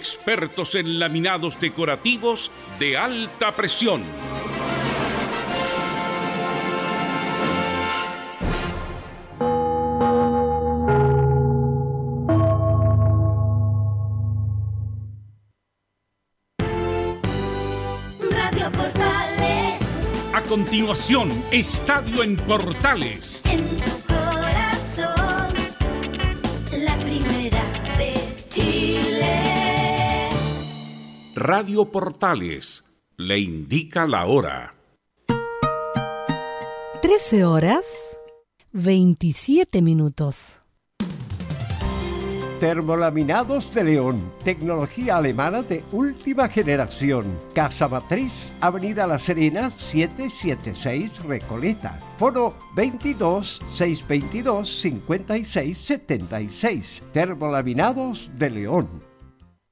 expertos en laminados decorativos de alta presión. Radio Portales, A continuación, Estadio en Portales. en Radio Portales le indica la hora. 13 horas 27 minutos. Termolaminados de León, tecnología alemana de última generación. Casa Matriz, Avenida La Serena, 776 Recoleta. Foro 22 622 56 76. Termolaminados de León.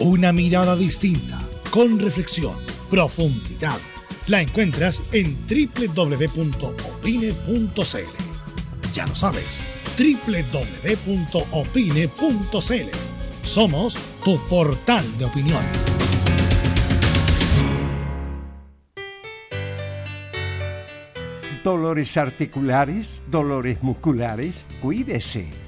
Una mirada distinta, con reflexión, profundidad. La encuentras en www.opine.cl. Ya lo sabes, www.opine.cl. Somos tu portal de opinión. Dolores articulares, dolores musculares, cuídese.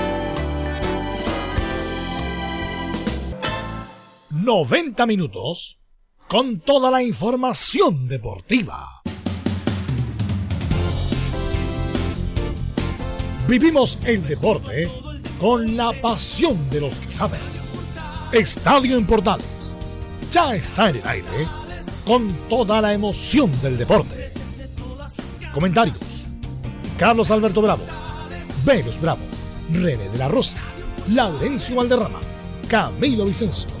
90 minutos con toda la información deportiva. Vivimos el deporte con la pasión de los que saben. Estadio en ya está en el aire con toda la emoción del deporte. comentarios. Carlos Alberto Bravo, Venus Bravo, René de la Rosa, Laurencio Valderrama, Camilo Vicencio,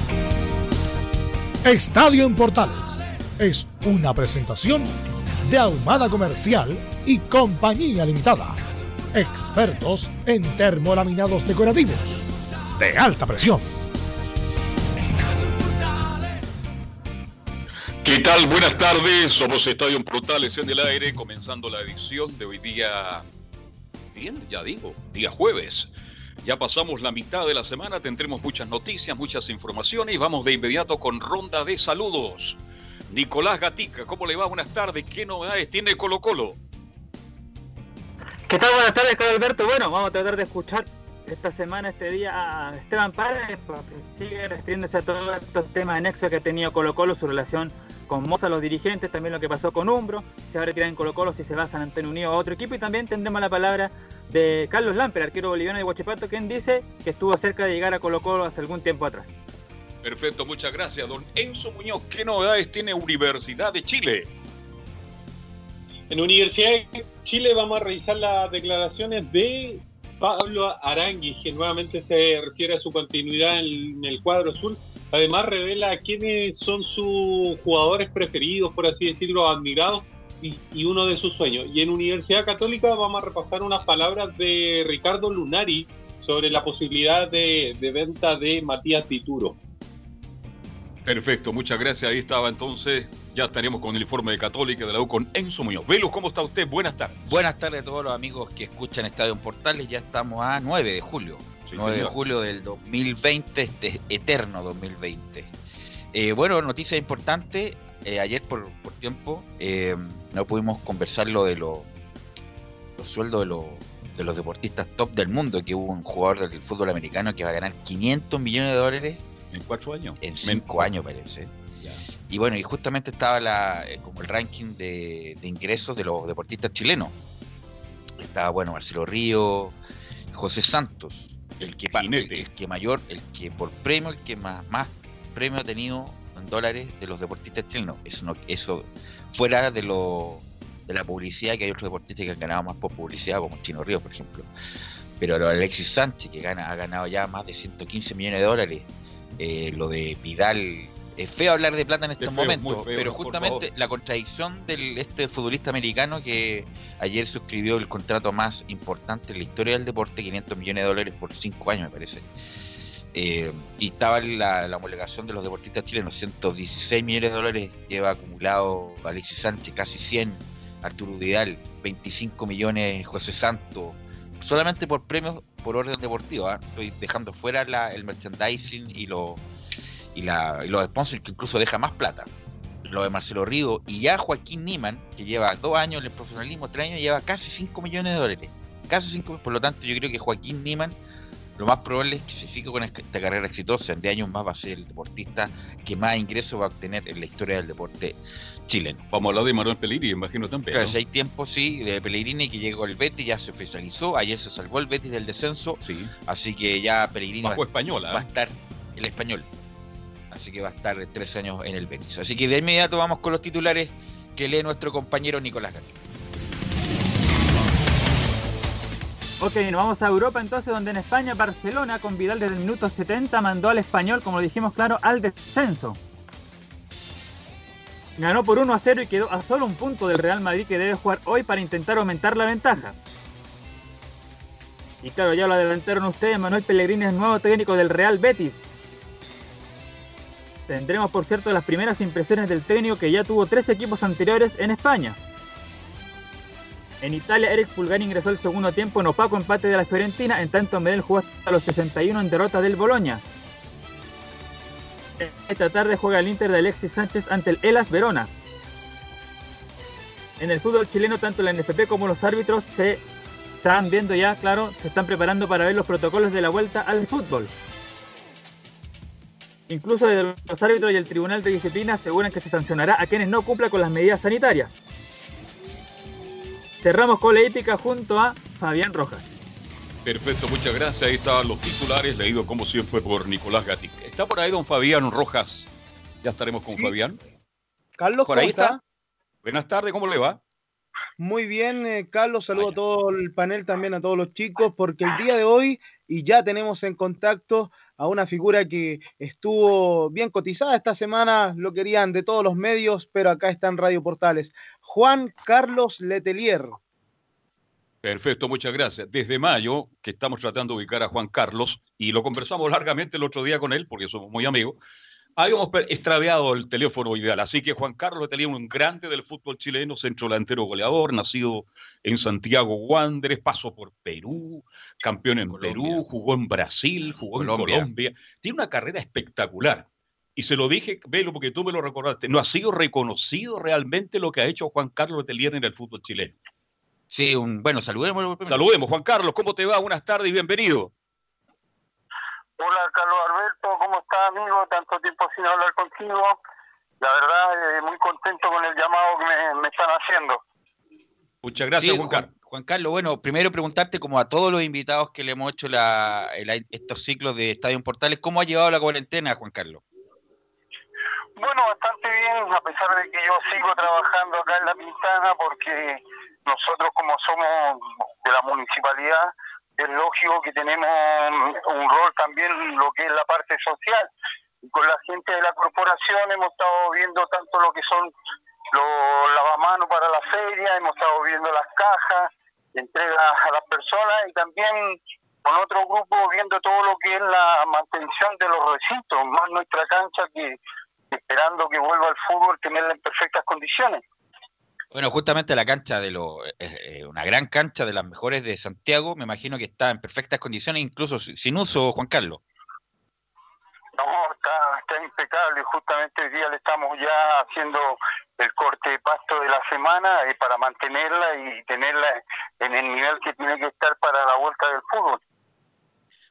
Estadio en Portales es una presentación de Ahumada Comercial y Compañía Limitada. Expertos en termolaminados decorativos de alta presión. ¿Qué tal? Buenas tardes. Somos Estadio en Portales en el aire, comenzando la edición de hoy día. Bien, ya digo, día jueves. Ya pasamos la mitad de la semana, tendremos muchas noticias, muchas informaciones vamos de inmediato con ronda de saludos. Nicolás Gatica, ¿cómo le va? Buenas tardes. ¿Qué novedades tiene Colo Colo? ¿Qué tal? Buenas tardes, Carlos Alberto. Bueno, vamos a tratar de escuchar esta semana, este día, a Esteban Páez, porque sigue refiriéndose a todos estos temas anexos que ha tenido Colo Colo, su relación con Moza, los dirigentes, también lo que pasó con Umbro, si se va a retirar en Colo Colo, si se va a San Antonio Unido a otro equipo, y también tendremos la palabra de Carlos Lamper, arquero boliviano de Huachipato, quien dice que estuvo cerca de llegar a Colo Colo hace algún tiempo atrás. Perfecto, muchas gracias, don Enzo Muñoz. ¿Qué novedades tiene Universidad de Chile? En Universidad de Chile vamos a revisar las declaraciones de Pablo Aranguis, que nuevamente se refiere a su continuidad en el cuadro azul. Además revela quiénes son sus jugadores preferidos, por así decirlo, admirados y, y, uno de sus sueños. Y en Universidad Católica vamos a repasar unas palabras de Ricardo Lunari sobre la posibilidad de, de venta de Matías Tituro. Perfecto, muchas gracias. Ahí estaba entonces. Ya estaríamos con el informe de Católica de la U con Enzo Muñoz. Velo, ¿cómo está usted? Buenas tardes. Buenas tardes a todos los amigos que escuchan Estadio en Portales. Ya estamos a 9 de julio. Sí, 9 de julio del 2020, este eterno 2020. Eh, bueno, noticia importante. eh, ayer por, por tiempo eh, no pudimos conversar lo de lo- los sueldos de, los- de los deportistas top del mundo, que hubo un jugador del fútbol americano que va a ganar 500 millones de dólares ¿En cuatro años? en Men- 5 años, parece. Ya. Y bueno, y justamente estaba la, como el ranking de, de ingresos de los deportistas chilenos. Estaba, bueno, Marcelo Río, José Santos, el que, el que mayor, el que por premio, el que más, más premio ha tenido en dólares de los deportistas chilenos. Eso, no, eso fuera de lo de la publicidad, que hay otros deportistas que han ganado más por publicidad, como Chino Río, por ejemplo. Pero lo de Alexis Sánchez, que gana, ha ganado ya más de 115 millones de dólares. Eh, lo de Vidal. Es feo hablar de plata en estos feo, momentos, feo, pero justamente la contradicción de este futbolista americano que ayer suscribió el contrato más importante en la historia del deporte, 500 millones de dólares por 5 años, me parece. Eh, y estaba la, la homologación de los deportistas chilenos, 116 millones de dólares lleva acumulado Alexis Sánchez, casi 100, Arturo Vidal, 25 millones José Santos, solamente por premios por orden deportivo. ¿ah? Estoy dejando fuera la- el merchandising y, lo, y, la, y los sponsors, que incluso deja más plata. Lo de Marcelo Río y ya Joaquín Niman, que lleva dos años en el profesionalismo, tres años, lleva casi 5 millones de dólares. Casi 5, por lo tanto, yo creo que Joaquín Niman, lo más probable es que se siga con esta carrera exitosa. En 10 años más va a ser el deportista que más ingresos va a obtener en la historia del deporte chileno. Vamos a hablar de Manuel Pellegrini, imagino también. Claro, ¿no? si hay tiempo, sí, de Pellegrini que llegó el Betis, ya se oficializó, ayer se salvó el Betis del descenso, Sí. así que ya Pellegrini va, Bajo española. va a ¿eh? estar el español. Así que va a estar tres años en el Betis. Así que de inmediato vamos con los titulares que lee nuestro compañero Nicolás Gatica. Ok, nos vamos a Europa entonces, donde en España Barcelona con Vidal desde el minuto 70 mandó al español, como dijimos claro, al descenso. Ganó por 1 a 0 y quedó a solo un punto del Real Madrid que debe jugar hoy para intentar aumentar la ventaja. Y claro, ya lo adelantaron ustedes, Manuel Pellegrini es nuevo técnico del Real Betis. Tendremos por cierto las primeras impresiones del técnico que ya tuvo tres equipos anteriores en España. En Italia, Eric Pulgari ingresó el segundo tiempo en opaco empate de la Fiorentina, en tanto Medel jugó hasta los 61 en derrota del Boloña. Esta tarde juega el Inter de Alexis Sánchez ante el Elas Verona. En el fútbol chileno, tanto la NFP como los árbitros se están viendo ya, claro, se están preparando para ver los protocolos de la vuelta al fútbol. Incluso desde los árbitros y el Tribunal de Disciplina aseguran que se sancionará a quienes no cumplan con las medidas sanitarias. Cerramos con la épica junto a Fabián Rojas. Perfecto, muchas gracias. Ahí estaban los titulares, leído como siempre por Nicolás Gatic. Está por ahí don Fabián Rojas. Ya estaremos con Fabián. Carlos, Por ¿cómo ahí está? está. Buenas tardes, ¿cómo le va? Muy bien, eh, Carlos, saludo a todo el panel, también a todos los chicos, porque el día de hoy, y ya tenemos en contacto a una figura que estuvo bien cotizada esta semana, lo querían de todos los medios, pero acá está en Radio Portales. Juan Carlos Letelier. Perfecto, muchas gracias. Desde mayo, que estamos tratando de ubicar a Juan Carlos, y lo conversamos largamente el otro día con él, porque somos muy amigos, habíamos extraviado el teléfono ideal. Así que Juan Carlos tenía un grande del fútbol chileno, centro delantero goleador, nacido en Santiago Wanderers, pasó por Perú, campeón en Perú, jugó en Brasil, jugó Colombia. en Colombia. Tiene una carrera espectacular. Y se lo dije, Velo, porque tú me lo recordaste, no ha sido reconocido realmente lo que ha hecho Juan Carlos Letelier en el fútbol chileno. Sí, un, bueno, saludemos. Saludemos, Juan Carlos, ¿cómo te va? Buenas tardes y bienvenido. Hola Carlos Alberto, ¿cómo estás amigo? Tanto tiempo sin hablar contigo. La verdad, eh, muy contento con el llamado que me, me están haciendo. Muchas gracias, Sí, Juan Carlos. Juan Carlos, bueno, primero preguntarte, como a todos los invitados que le hemos hecho la, el- estos ciclos de Estadio en Portales, ¿cómo ha llevado la cuarentena, Juan Carlos? Bueno, bastante bien, a pesar de que yo sigo trabajando acá en La Pintana, porque nosotros como somos de la municipalidad, es lógico que tenemos un rol también lo que es la parte social. Y con la gente de la corporación hemos estado viendo tanto lo que son los lavamanos para la feria, hemos estado viendo las cajas, entregas a las personas y también con otro grupo viendo todo lo que es la mantención de los recintos, más nuestra cancha que esperando que vuelva el fútbol tenerla en perfectas condiciones. Bueno, justamente la cancha de los, eh, eh, una gran cancha de las mejores de Santiago, me imagino que está en perfectas condiciones, incluso si- sin uso, Juan Carlos. No, está, está impecable. Justamente hoy día le estamos ya haciendo el corte de pasto de la semana eh, para mantenerla y tenerla en el nivel que tiene que estar para la vuelta del fútbol.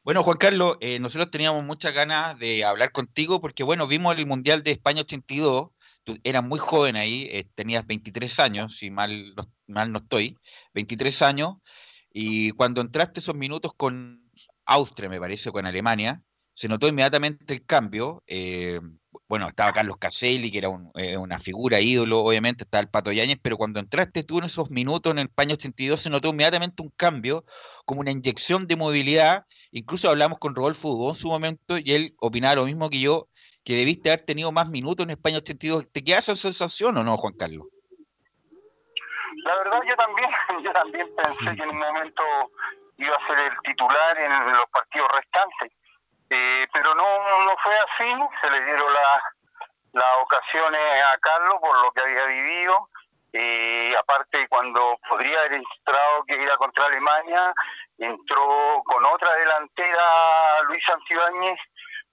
Bueno, Juan Carlos, eh, nosotros teníamos muchas ganas de hablar contigo porque, bueno, vimos el Mundial de España 82, tú eras muy joven ahí, eh, tenías 23 años, si mal no, mal no estoy, 23 años, y cuando entraste esos minutos con Austria, me parece, con Alemania, se notó inmediatamente el cambio. eh, bueno, estaba Carlos Caselli, que era un- eh, una figura ídolo, obviamente, estaba el Pato Yáñez, pero cuando entraste tú en esos minutos en el España 82, se notó inmediatamente un cambio, como una inyección de movilidad. Incluso hablamos con Rodolfo Dubó en su momento y él opinaba lo mismo que yo, que debiste haber tenido más minutos en España 82. ¿Te queda esa sensación o no, Juan Carlos? La verdad yo también, yo también pensé que en un momento iba a ser el titular en los partidos restantes, Eh, pero no, no fue así, se le dieron la- las ocasiones a Carlos por lo que había vivido, Eh, aparte cuando podría haber entrado que era contra Alemania, entró con otra delantera Luis Santibáñez,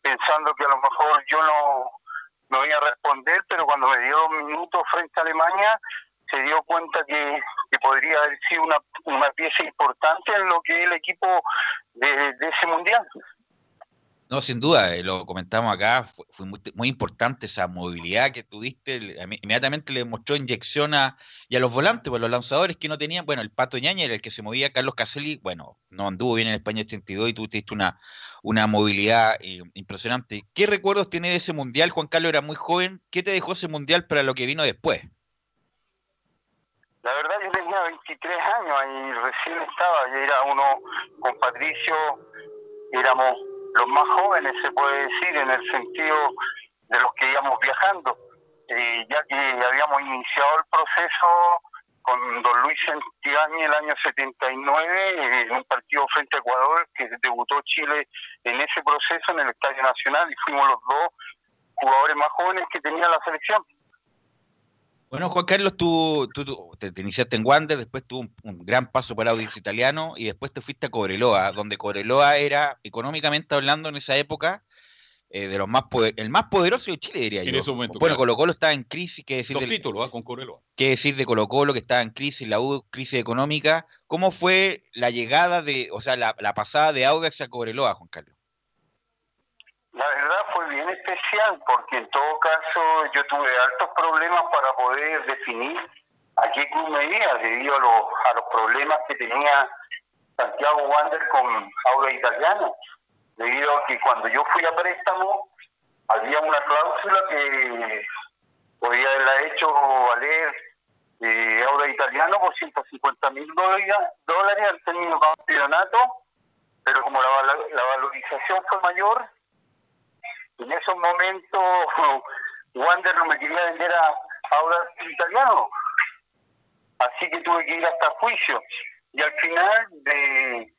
pensando que a lo mejor yo no, no iba a responder, pero cuando me dio minutos frente a Alemania, se dio cuenta que, que podría haber sido una, una pieza importante en lo que es el equipo de, ese mundial. No, sin duda, eh, lo comentamos acá, fue, fue muy, importante esa movilidad que tuviste, inmediatamente le mostró inyección a, y a los volantes, pues los lanzadores que no tenían, bueno, el Pato Ñaña era el que se movía, Carlos Caselli, bueno, no anduvo bien en España 82 y tú tuviste una, una movilidad eh, impresionante. ¿Qué recuerdos tiene de ese mundial? Juan Carlos era muy joven, ¿qué te dejó ese mundial para lo que vino después? La verdad yo tenía 23 años y recién estaba, ya era uno con Patricio, éramos los más jóvenes, se puede decir, en el sentido de los que íbamos viajando, Eh, ya que habíamos iniciado el proceso con don Luis Santibáñez el año 79 eh, en un partido frente a Ecuador que debutó Chile en ese proceso en el Estadio Nacional y fuimos los dos jugadores más jóvenes que tenía la selección. Bueno, Juan Carlos, tú, tú- tú te, te iniciaste en Wander, después tuvo un, gran paso por Audax Italiano y después te fuiste a Cobreloa, donde Cobreloa era, económicamente hablando en esa época, eh, de los más poder- el más poderoso de Chile, diría En yo. ese momento, bueno, claro. Colo Colo estaba en crisis, qué decir, del- títulos ¿ah? con qué decir de Colo Colo, que estaba en crisis, la U, crisis económica. ¿Cómo fue la llegada de, o sea, la, la pasada de Audax a Cobreloa, Juan Carlos? La verdad fue bien especial porque en todo caso yo tuve altos problemas para poder definir a qué club me iba debido a los, a los problemas que tenía Santiago Wander con Aura Italiana. Debido a que cuando yo fui a préstamo había una cláusula que podía haberla hecho valer eh, Aura Italiano por 150 mil dólares al término campeonato, pero como la, la valorización fue mayor, en esos momentos Wander no me quería vender a Aura Italiano, así que tuve que ir hasta juicio. Y al final de,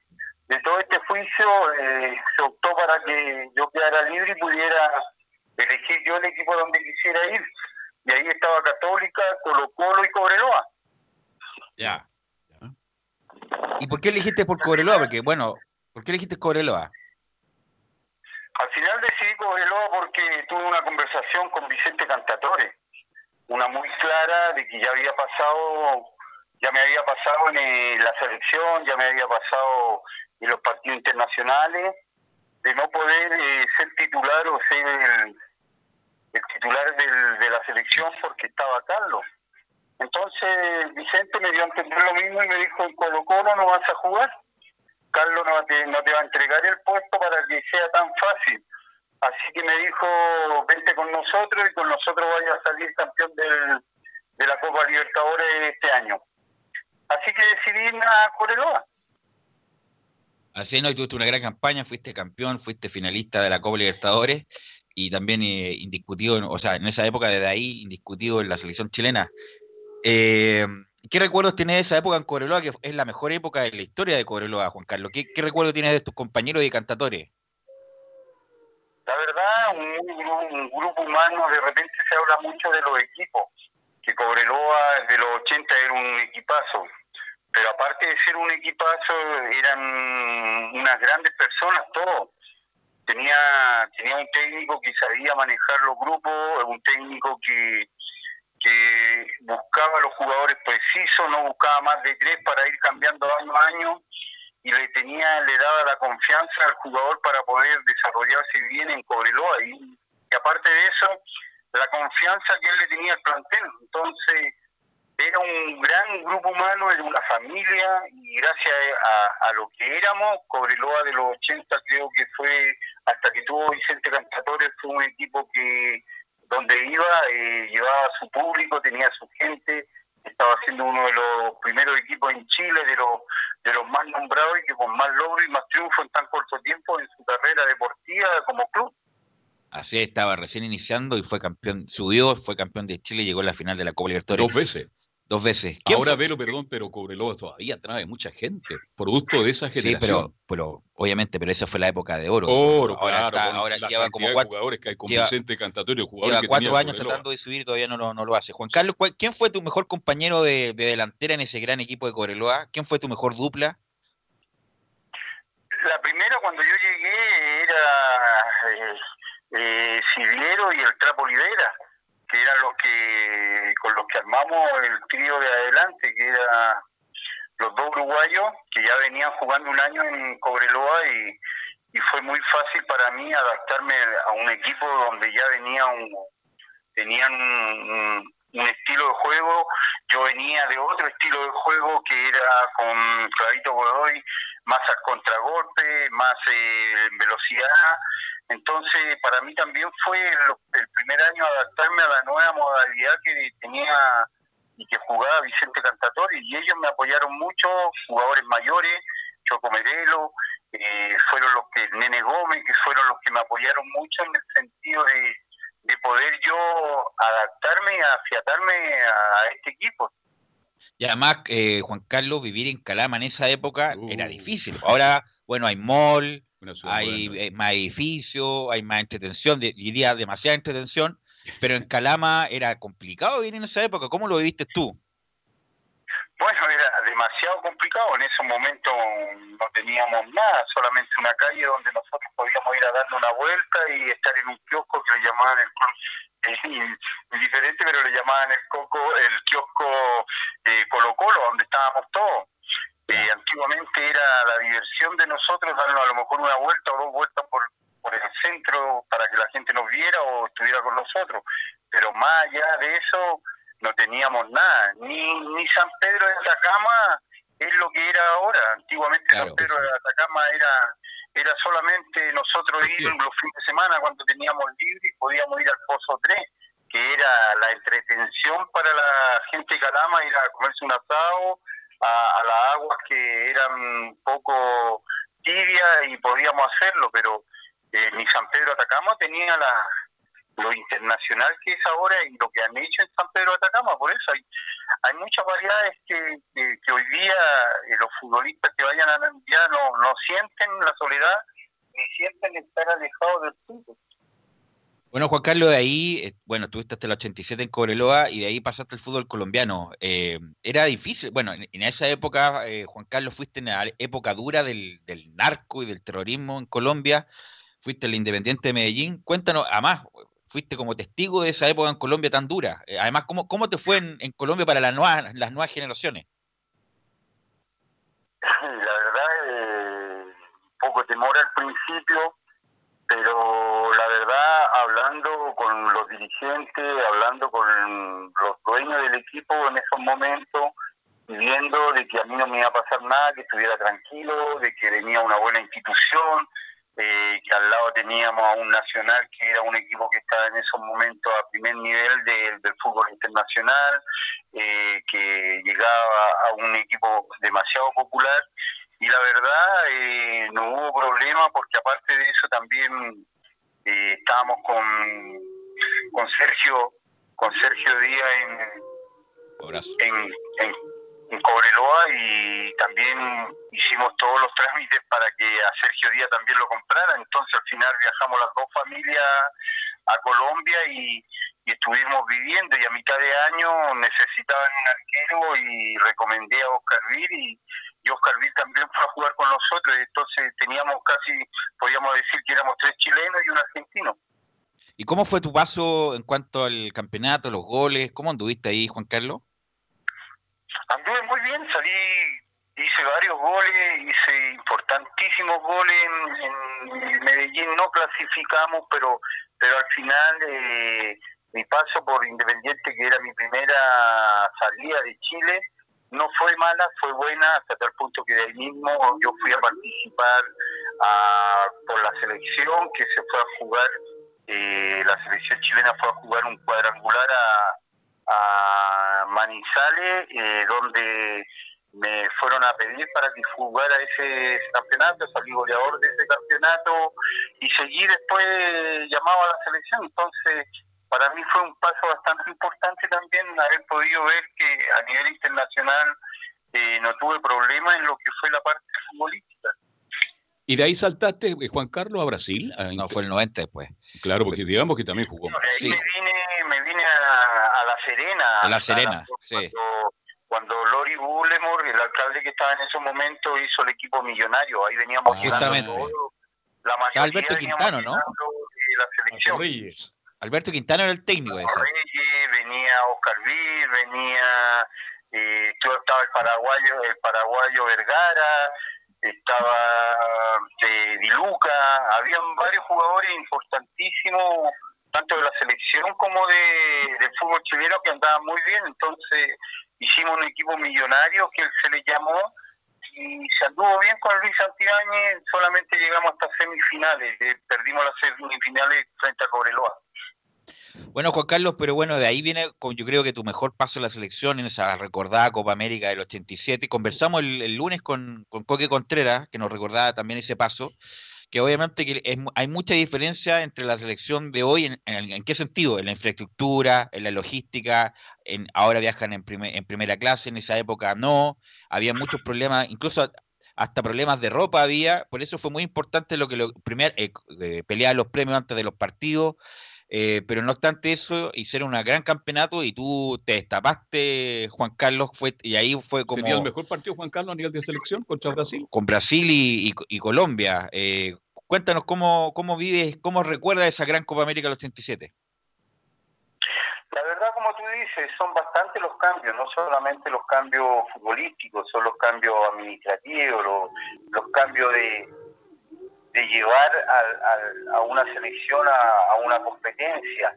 de todo este juicio eh, se optó para que yo quedara libre y pudiera elegir yo el equipo donde quisiera ir. Y ahí estaba Católica, Colo Colo y Cobreloa. Ya. ¿Y por qué elegiste por Cobreloa? Porque, bueno, ¿por qué elegiste Cobreloa? Al final decidí Cobreloa porque tuve una conversación con Vicente Cantatore, una muy clara de que ya había pasado, ya me había pasado en eh, la selección, ya me había pasado en los partidos internacionales, de no poder eh, ser titular o ser el, titular del- de la selección porque estaba Carlos. Entonces Vicente me dio a entender lo mismo y me dijo, en Colo Colo no vas a jugar. Carlos no te, no te va a entregar el puesto para que sea tan fácil. Así que me dijo, vente con nosotros y con nosotros vaya a salir campeón del, de la Copa Libertadores este año. Así que decidí irme a Coreloa. Así tuviste una gran campaña, fuiste campeón, fuiste finalista de la Copa Libertadores y también eh, indiscutido, o sea, en esa época desde ahí, indiscutido en la selección chilena. Eh, ¿Qué recuerdos tienes de esa época en Cobreloa, que es la mejor época de la historia de Cobreloa, Juan Carlos? ¿Qué, qué recuerdo tienes de tus compañeros y cantatores? La verdad, un grupo humano, de repente se habla mucho de los equipos, que Cobreloa de los 80 era un equipazo, pero aparte de ser un equipazo, eran unas grandes personas todos. Tenía, tenía un técnico que sabía manejar los grupos, un técnico que, que buscaba los jugadores precisos, no buscaba más de tres para ir cambiando año a año y le tenía, le daba la confianza al jugador para poder desarrollarse bien en Cobreloa y aparte de eso, la confianza que él le tenía al plantel. Entonces, era un gran grupo humano, era una familia y gracias a, a lo que éramos, Cobreloa de los 80 creo que fue, hasta que tuvo Vicente Cantatore, fue un equipo que donde iba, eh, llevaba a su público, tenía a su gente, estaba siendo uno de los primeros equipos en Chile, de los, de los más nombrados y que con más logro y más triunfo en tan corto tiempo en su carrera deportiva como club. Así estaba recién iniciando y fue campeón, subió, fue campeón de Chile y llegó a la final de la Copa Libertadores. Dos veces. Dos veces. ¿Quién Ahora, fue? Vero, perdón, pero Cobreloa todavía trae mucha gente, producto de esa Sí, generación. pero, pero obviamente, pero esa fue la época de oro. Oro, ahora claro, está- ahora lleva como cuatro, jugadores que hay con lleva- Vicente Cantatorio, jugadores lleva que cuatro tenía años Cobreloa. tratando de subir y todavía no, lo- no lo hace. Juan Carlos, ¿cuál- ¿quién fue tu mejor compañero de, de delantera en ese gran equipo de Cobreloa? ¿Quién fue tu mejor dupla? La primera cuando yo llegué era eh, eh, Siviero y el Trapo Olivera, que eran los que con los que armamos el trío de adelante, que era los dos uruguayos que ya venían jugando un año en Cobreloa y, y fue muy fácil para mí adaptarme a un equipo donde ya venía un, tenían un, un- estilo de juego, yo venía de otro estilo de juego que era con Clavito Godoy, más al contragolpe, más eh, velocidad. Entonces, para mí también fue lo- el primer año adaptarme a la nueva modalidad que tenía y que jugaba Vicente Cantatore, y ellos me apoyaron mucho, jugadores mayores, Choco Merelo, eh, fueron los que, Nene Gómez, que fueron los que me apoyaron mucho en el sentido de, de poder yo adaptarme y afiatarme a, a este equipo. Y además, eh, Juan Carlos, vivir en Calama en esa época era difícil. Ahora, bueno, hay mall, hay eh, más edificios, hay más entretención, diría demasiada entretención, pero en Calama era complicado vivir en esa época. ¿Cómo lo viviste tú? Bueno, era demasiado complicado. En ese momento no teníamos nada, solamente una calle donde nosotros podíamos ir a darle una vuelta y estar en un kiosco que le llamaban el indiferente, pero le llamaban el coco, el kiosco eh, Colo Colo, donde estábamos todos. Eh, antiguamente era la diversión de nosotros darnos a lo mejor una vuelta o dos vueltas por, por el centro para que la gente nos viera o estuviera con nosotros. Pero más allá de eso, no teníamos nada. Ni, ni San Pedro de Atacama es lo que era ahora. Antiguamente San Pedro de Atacama era era solamente nosotros ir los fines de semana cuando teníamos libre y podíamos ir al Pozo 3, que era la entretención para la gente de Calama, ir a comerse un asado a, las aguas que eran un poco tibias y podíamos hacerlo, pero eh, ni San Pedro Atacama tenía la, lo internacional que es ahora y lo que han hecho en San Pedro Atacama. Por eso hay, hay muchas variedades que, que, hoy día eh, los futbolistas que vayan a ya no, no sienten la soledad ni sienten estar alejados del fútbol. Bueno, Juan Carlos, de ahí, eh, bueno, estuviste hasta el 87 en Cobreloa y de ahí pasaste al fútbol colombiano. Eh, era difícil, bueno, en, esa época, Juan Carlos, fuiste en la época dura del, del narco y del terrorismo en Colombia, fuiste el Independiente de Medellín. Cuéntanos, además, fuiste como testigo de esa época en Colombia tan dura. Eh, además, ¿cómo, cómo te fue en, Colombia para las nuevas, las nuevas generaciones? La verdad, eh, poco temor al principio, pero la verdad, hablando con los dirigentes, hablando con los dueños del equipo en esos momentos, viendo de que a mí no me iba a pasar nada, que estuviera tranquilo, de que venía una buena institución, eh, que al lado teníamos a un Nacional que era un equipo que estaba en esos momentos a primer nivel del fútbol internacional, eh, que llegaba a un equipo demasiado popular y la verdad eh, no hubo problema porque aparte de eso también estábamos con, con Sergio con Sergio Díaz en, en, en en Cobreloa y también hicimos todos los trámites para que a Sergio Díaz también lo comprara. Entonces al final viajamos las dos familias a Colombia y, estuvimos viviendo y a mitad de año necesitaban un arquero y recomendé a Oscar Vir y, Oscar Vir también fue a jugar con nosotros. Entonces teníamos casi, podíamos decir que éramos tres chilenos y un argentino. ¿Y cómo fue tu paso en cuanto al campeonato, los goles? ¿Cómo anduviste ahí, Juan Carlos? Anduve muy bien, salí, hice varios goles, hice importantísimos goles en, Medellín, no clasificamos, pero pero al final eh, mi paso por Independiente, que era mi primera salida de Chile, no fue mala, fue buena, hasta tal punto que de ahí mismo yo fui a participar por la selección, que se fue a jugar, eh, la selección chilena fue a jugar un cuadrangular a a Manizales, eh, donde me fueron a pedir para que jugara ese campeonato, salí goleador de ese campeonato y seguí después llamado a la selección. Entonces, para mí fue un paso bastante importante también haber podido ver que a nivel internacional eh, no tuve problema en lo que fue la parte futbolística. ¿Y de ahí saltaste, eh, Juan Carlos, a Brasil? no, fue el 90 después. Claro, porque digamos que también jugó. ahí me vine, me vine a, La Serena. A La Serena, sí. Cuando, Lori Bullemore, el alcalde que estaba en ese momento, hizo el equipo millonario. Ahí veníamos ah, Justamente. la mayoría Alberto Quintano, ¿no? La selección. Alberto Quintano era el técnico venía Oscar Vil, venía... Eh, estaba el paraguayo, el paraguayo Vergara, estaba eh, Diluca, habían varios jugadores importantísimos, tanto de la selección como de, del fútbol chileno, que andaban muy bien, entonces hicimos un equipo millonario que se le llamó y se anduvo bien con Luis Santibáñez, solamente llegamos hasta semifinales, eh, perdimos las semifinales frente a Cobreloa. Bueno, Juan Carlos, pero bueno, de ahí viene, yo creo que tu mejor paso en la selección, en esa recordada Copa América del 87. Conversamos el, lunes con, con, Coque Contreras, que nos recordaba también ese paso, que obviamente que hay mucha diferencia entre la selección de hoy, en, qué sentido? En la infraestructura, en la logística, en, ahora viajan en, en primera clase, en esa época no, había muchos problemas, incluso hasta problemas de ropa había, por eso fue muy importante lo que lo, primer, eh, eh, pelear los premios antes de los partidos, eh, pero no obstante eso, hicieron un gran campeonato y tú te destapaste, Juan Carlos, fue y ahí fue como... ¿Sería el mejor partido, Juan Carlos, a nivel de selección contra Brasil? Con Brasil y, Colombia. Eh, Cuéntanos cómo, cómo vives, cómo recuerdas esa gran Copa América del 87. Son bastantes los cambios, no solamente los cambios futbolísticos, son los cambios administrativos, los, los cambios de, de llevar al- al- a una selección a, a una competencia.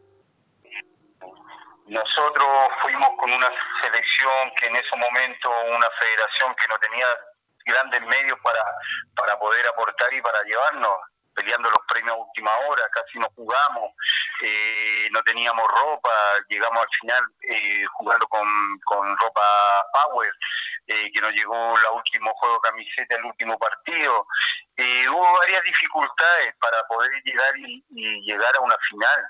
Nosotros fuimos con una selección que en ese momento, una federación que no tenía grandes medios para, para poder aportar y para llevarnos, peleando los premios a última hora, casi no jugamos, eh, no teníamos ropa, llegamos al final eh, jugando con, con ropa Power, eh, que nos llegó el último juego de camiseta, el último partido. Eh, hubo varias dificultades para poder llegar y, llegar a una final.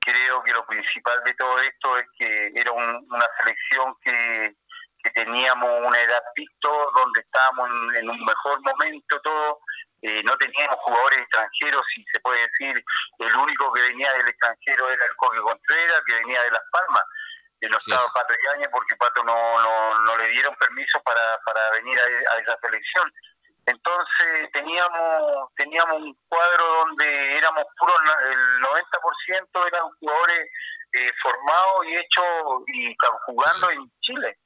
Creo que lo principal de todo esto es que era un- una selección que, que teníamos una edad picto, donde estábamos en, en un mejor momento todo, eh, no teníamos jugadores extranjeros, si se puede decir, el único que venía del extranjero era el Coque Contreras, que venía de Las Palmas, que no estaba Pato Yañez porque Pato no, no, no le dieron permiso para, para venir a, a esa selección. Entonces teníamos teníamos un cuadro donde éramos puros, el 90% eran jugadores eh, formados y hechos y jugando en Chile.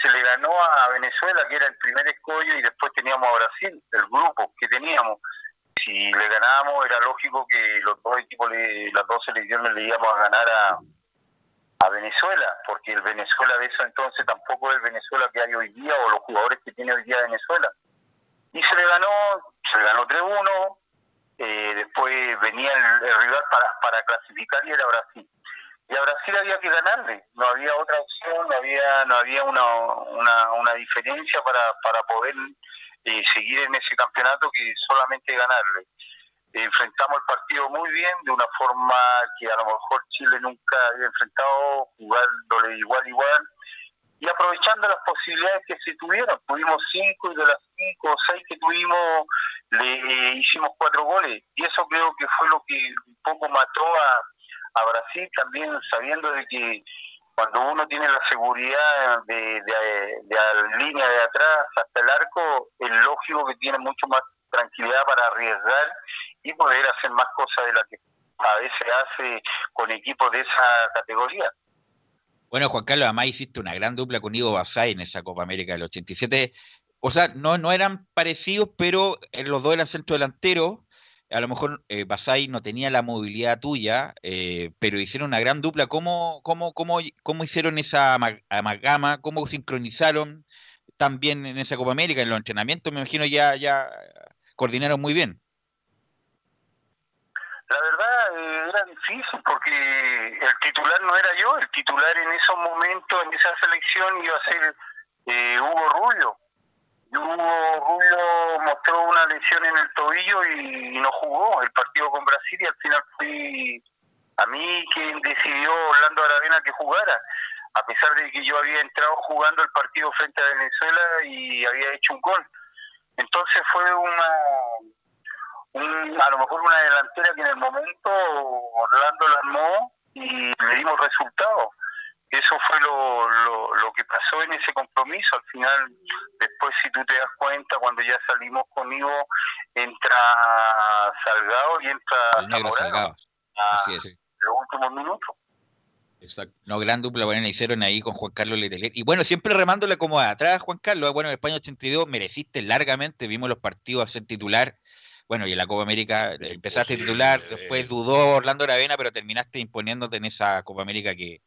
Se le ganó a Venezuela, que era el primer escollo, y después teníamos a Brasil, el grupo que teníamos. Si le ganábamos, era lógico que los dos equipos, las dos selecciones le íbamos a ganar a, a Venezuela, porque el Venezuela de eso entonces tampoco es el Venezuela que hay hoy día o los jugadores que tiene hoy día Venezuela. Y se le ganó, se le ganó 3-1, eh, después venía el, el rival para, para clasificar y era Brasil. Y a Brasil había que ganarle, no había otra opción, no había, no había una, una, una diferencia para, para poder eh, seguir en ese campeonato que solamente ganarle. enfrentamos el partido muy bien, de una forma que a lo mejor Chile nunca había enfrentado, jugándole igual igual, y aprovechando las posibilidades que se tuvieron. Tuvimos cinco y de las cinco o seis que tuvimos le eh, hicimos cuatro goles. Y eso creo que fue lo que un poco mató a, a Brasil, también sabiendo de que cuando uno tiene la seguridad de, de, de la línea de atrás hasta el arco, es lógico que tiene mucho más tranquilidad para arriesgar y poder hacer más cosas de las que a veces hace con equipos de esa categoría. Bueno, Juan Carlos, además hiciste una gran dupla con Ivo Basay en esa Copa América del 87. O sea, no, no eran parecidos, pero los dos eran centro delantero. A lo mejor eh, Basay no tenía la movilidad tuya, eh, pero hicieron una gran dupla. ¿Cómo, cómo, cómo, cómo hicieron esa ama- amalgama? ¿Cómo sincronizaron también en esa Copa América? En los entrenamientos, me imagino, ya, ya coordinaron muy bien. La verdad eh, era difícil porque el titular no era yo, el titular en esos momentos, en esa selección iba a ser Hugo Rubio. Hugo Rubio mostró una lesión en el tobillo y, no jugó el partido con Brasil y al final fui a mí quien decidió Orlando Aravena que jugara, a pesar de que yo había entrado jugando el partido frente a Venezuela y había hecho un gol. Entonces fue una, un- a lo mejor una delantera que en el momento Orlando la armó y le dimos resultados. Eso fue lo, lo, lo que pasó en ese compromiso. Al final, después si tú te das cuenta, cuando ya salimos conmigo, entra Salgado y entra Zamorano Salgado. a Así es. los últimos minutos. Exacto. No, gran dupla, bueno, la hicieron ahí con Juan Carlos Letelier. Y bueno, siempre remándole como de atrás, Juan Carlos. Bueno, en España 82 mereciste largamente, vimos los partidos a ser titular. Bueno, y en la Copa América eh, empezaste titular, después dudó Orlando Aravena, pero terminaste imponiéndote en esa Copa América que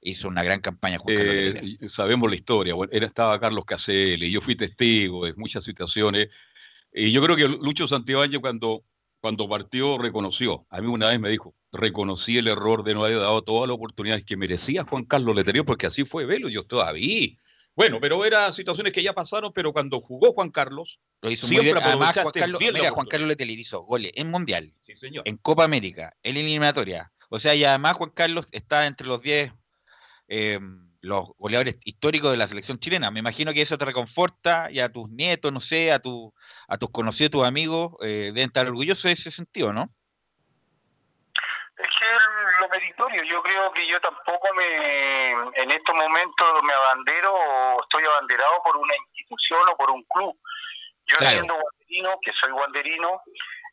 hizo una gran campaña Juan Eh, sabemos la historia. Bueno, era, estaba Carlos Caselli, yo fui testigo de muchas situaciones. Y yo creo que Lucho Santibáñez cuando, cuando partió reconoció. A mí una vez me dijo, reconocí el error de no haber dado todas las oportunidades que merecía Juan Carlos Letelier, porque así fue Velo, yo todavía. Bueno, pero eran situaciones que ya pasaron, pero cuando jugó Juan Carlos, Lo hizo muy bien. Además, Juan Carlos, bien mira, Juan. Carlos Letelier hizo goles en Mundial, Sí, señor. en Copa América, en eliminatoria. O sea, y además Juan Carlos está entre los 10 eh, los goleadores históricos de la selección chilena. Me imagino que eso te reconforta y a tus nietos, no sé, a, tu, a tus conocidos, tus amigos, eh, deben estar orgullosos de ese sentido, ¿no? Es que lo meritorio, yo creo que yo tampoco me, en estos momentos me abandero o estoy abanderado por una institución o por un club. Yo Claro. siendo guanderino, que soy guanderino,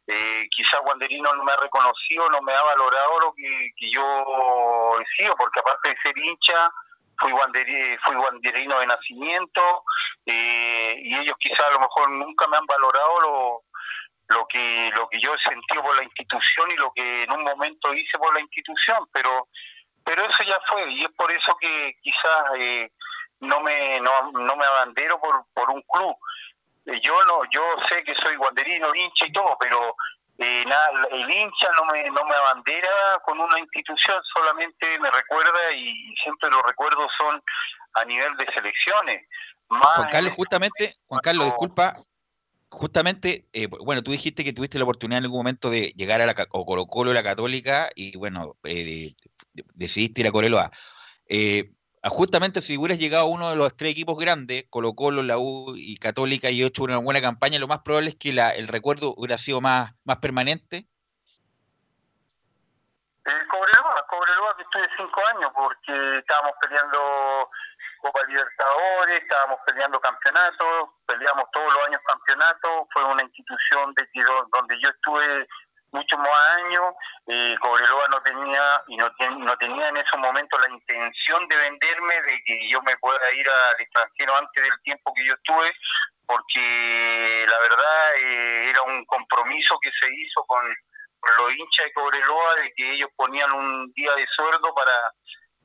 eh, quizás Wanderino no me ha reconocido, no me ha valorado lo que, yo he sido, porque aparte de ser hincha, fui, wanderi, fui wanderino de nacimiento eh, y ellos quizás a lo mejor nunca me han valorado lo, lo que lo que yo he sentido por la institución y lo que en un momento hice por la institución, pero pero eso ya fue y es por eso que quizás eh, no me no, no me abandero por, por un club. Eh, yo no yo sé que soy guanderino, hincha y todo, pero eh, nada, el hincha no me no me abandera con una institución, solamente me recuerda y siempre los recuerdos son a nivel de selecciones. Juan Carlos, justamente, Juan Carlos, disculpa, justamente, eh, bueno, tú dijiste que tuviste la oportunidad en algún momento de llegar a la o Colo Colo la Católica y bueno, eh, decidiste ir a Coreloa. Eh, justamente si hubieras llegado a uno de los tres equipos grandes, Colo Colo, la U y Católica, y hecho una buena campaña, lo más probable es que la, el recuerdo hubiera sido más, más permanente. El Cobreloa, Cobreloa que estuve cinco años porque estábamos peleando Copa Libertadores, estábamos peleando campeonatos, peleamos todos los años campeonatos, fue una institución de donde yo estuve más años, eh, Cobreloa no tenía y no, no tenía en ese momento la intención de venderme, de que yo me pueda ir al extranjero antes del tiempo que yo estuve, porque la verdad eh, era un compromiso que se hizo con, los hinchas de Cobreloa de que ellos ponían un día de sueldo para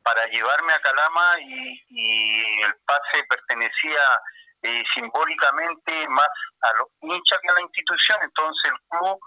para llevarme a Calama y, el pase pertenecía eh, simbólicamente más a los hinchas que a la institución. Entonces el club,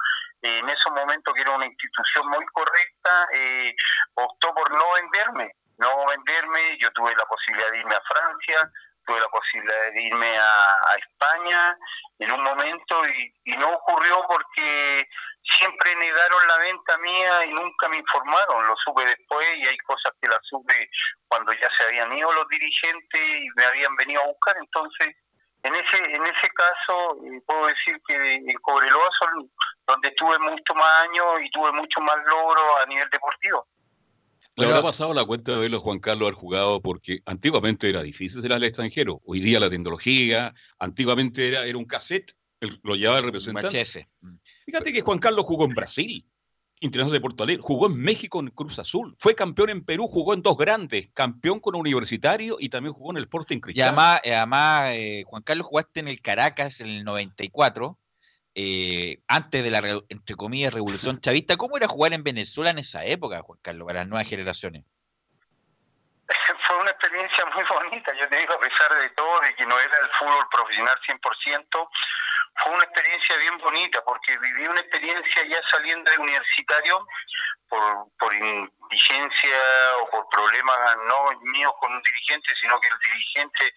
eh, en ese momento que era una institución muy correcta, eh, optó por no venderme. No venderme, yo tuve la posibilidad de irme a Francia, tuve la posibilidad de irme a, España en un momento y, no ocurrió porque siempre negaron la venta mía y nunca me informaron, lo supe después y hay cosas que las supe cuando ya se habían ido los dirigentes y me habían venido a buscar, entonces en ese en ese caso eh, puedo decir que en Cobreloa son donde tuve mucho más años y tuve mucho más logro a nivel deportivo. Le habrá pasado la cuenta de verlo Juan Carlos haber jugado porque antiguamente era difícil ser al extranjero. Hoy día la tecnología, antiguamente era, era un cassette, lo llevaba el representante. Fíjate que Juan Carlos jugó en Brasil, Internacional de Porto Alegre, jugó en México en Cruz Azul, fue campeón en Perú, jugó en dos grandes, campeón con Universitario y también jugó en el Sporting Cristal. Y además, eh, además eh, Juan Carlos jugaste en el Caracas en el 94 eh, antes de la, entre comillas, revolución chavista. ¿Cómo era jugar en Venezuela en esa época, Juan Carlos, para las nuevas generaciones? Fue una experiencia muy bonita, yo te digo, a pesar de todo, de que no era el fútbol profesional 100%, fue una experiencia bien bonita, porque viví una experiencia ya saliendo de universitario por, por indigencia o por problemas no míos con un dirigente, sino que el dirigente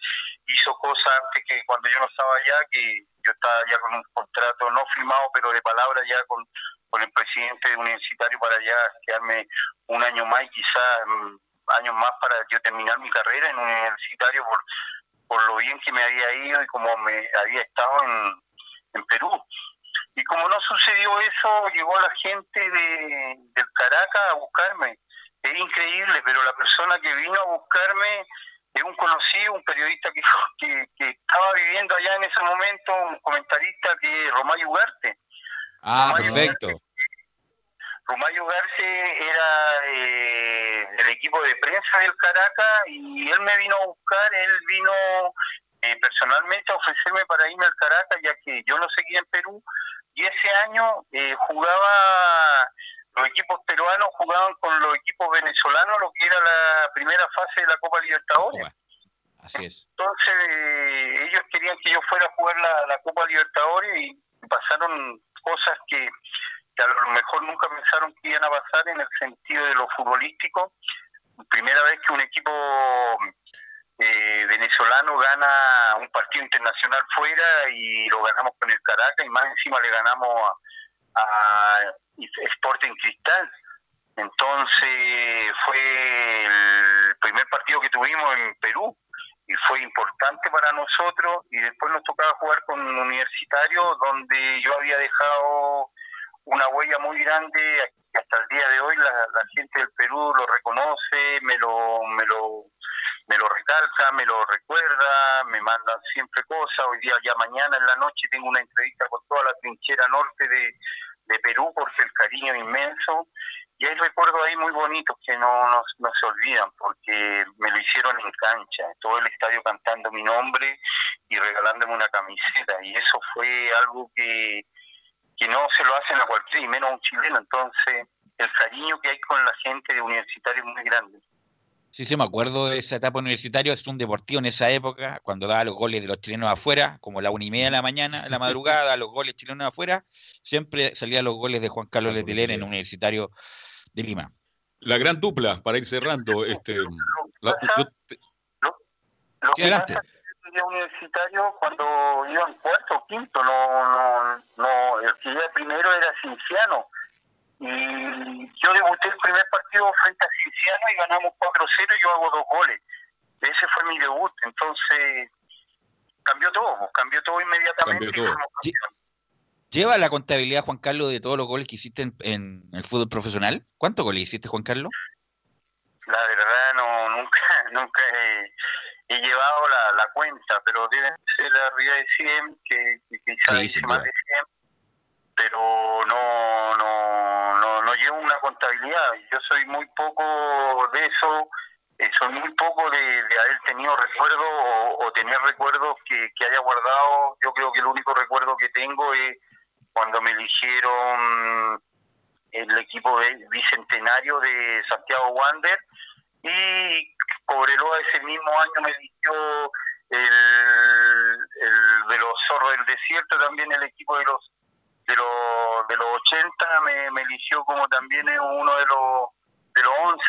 hizo cosas antes que cuando yo no estaba allá, que yo estaba ya con un contrato no firmado, pero de palabra ya con, con el presidente universitario para ya quedarme un año más y quizás mm, años más para yo terminar mi carrera en universitario por, por lo bien que me había ido y como me había estado en, en Perú. Y como no sucedió eso, llegó la gente de, del Caracas a buscarme. Es increíble, pero la persona que vino a buscarme es un conocido, un periodista que, que, estaba viviendo allá en ese momento, un comentarista que es Romayo Ugarte. Ah, perfecto. Romayo Garce era eh, del equipo de prensa del Caracas y él me vino a buscar, él vino eh, personalmente a ofrecerme para irme al Caracas ya que yo lo seguía en Perú y ese año eh, jugaba los equipos peruanos jugaban con los equipos venezolanos lo que era la primera fase de la Copa Libertadores. Así es. Entonces eh, ellos querían que yo fuera a jugar la, Copa Libertadores y pasaron cosas que, que, a lo mejor nunca pensaron que iban a pasar en el sentido de lo futbolístico. Primera vez que un equipo eh, venezolano gana un partido internacional fuera y lo ganamos con el Caracas y más encima le ganamos a, Sporting Cristal. Entonces fue el primer partido que tuvimos en Perú y fue importante para nosotros y después nos tocaba jugar con un universitario donde yo había dejado una huella muy grande hasta el día de hoy la, la gente del Perú lo reconoce, me lo, me lo me lo recalca, me lo recuerda, me mandan siempre cosas. Hoy día, ya mañana en la noche, tengo una entrevista con toda la trinchera norte de, de Perú porque el cariño es inmenso y hay recuerdos ahí muy bonitos que no, no, no, se olvidan porque me lo hicieron en cancha, todo el estadio cantando mi nombre y regalándome una camiseta y eso fue algo que, que no se lo hacen a cualquiera y menos a un chileno, entonces el cariño que hay con la gente de universitario es muy grande. Sí, sí, me acuerdo de esa etapa universitaria, es un deportivo en esa época, cuando daba los goles de los chilenos afuera, como la una y media de la mañana, en la madrugada, los goles chilenos afuera, siempre salían los goles de Juan Carlos Letelier en Universitario de Lima. La gran dupla, para ir cerrando, este, la, lo, que adelante. Pasa universitario cuando iban cuarto o quinto, no, no, no, el que iba primero era Cinciano y yo debuté el primer partido frente a Cinciano y ganamos 4-0 y yo hago dos goles. Ese fue mi debut, entonces cambió todo, pues, cambió todo inmediatamente. ¿Lleva la contabilidad, Juan Carlos, de todos los goles que hiciste en, el fútbol profesional? ¿Cuántos goles hiciste, Juan Carlos? La verdad, no nunca nunca he, llevado la, cuenta, pero deben ser arriba de 100, que, quizás sí, más de 100 pero no, no, no, no llevo una contabilidad. Yo soy muy poco de eso, eh, soy muy poco de, haber tenido recuerdos o, tener recuerdos que, haya guardado. Yo creo que el único recuerdo que tengo es cuando me eligieron el equipo bicentenario de Santiago Wander y Cobreloa ese mismo año me eligió el, el de los zorros del desierto, también el equipo de los de los, de los 80 me, me eligió como también uno de los, de los 11.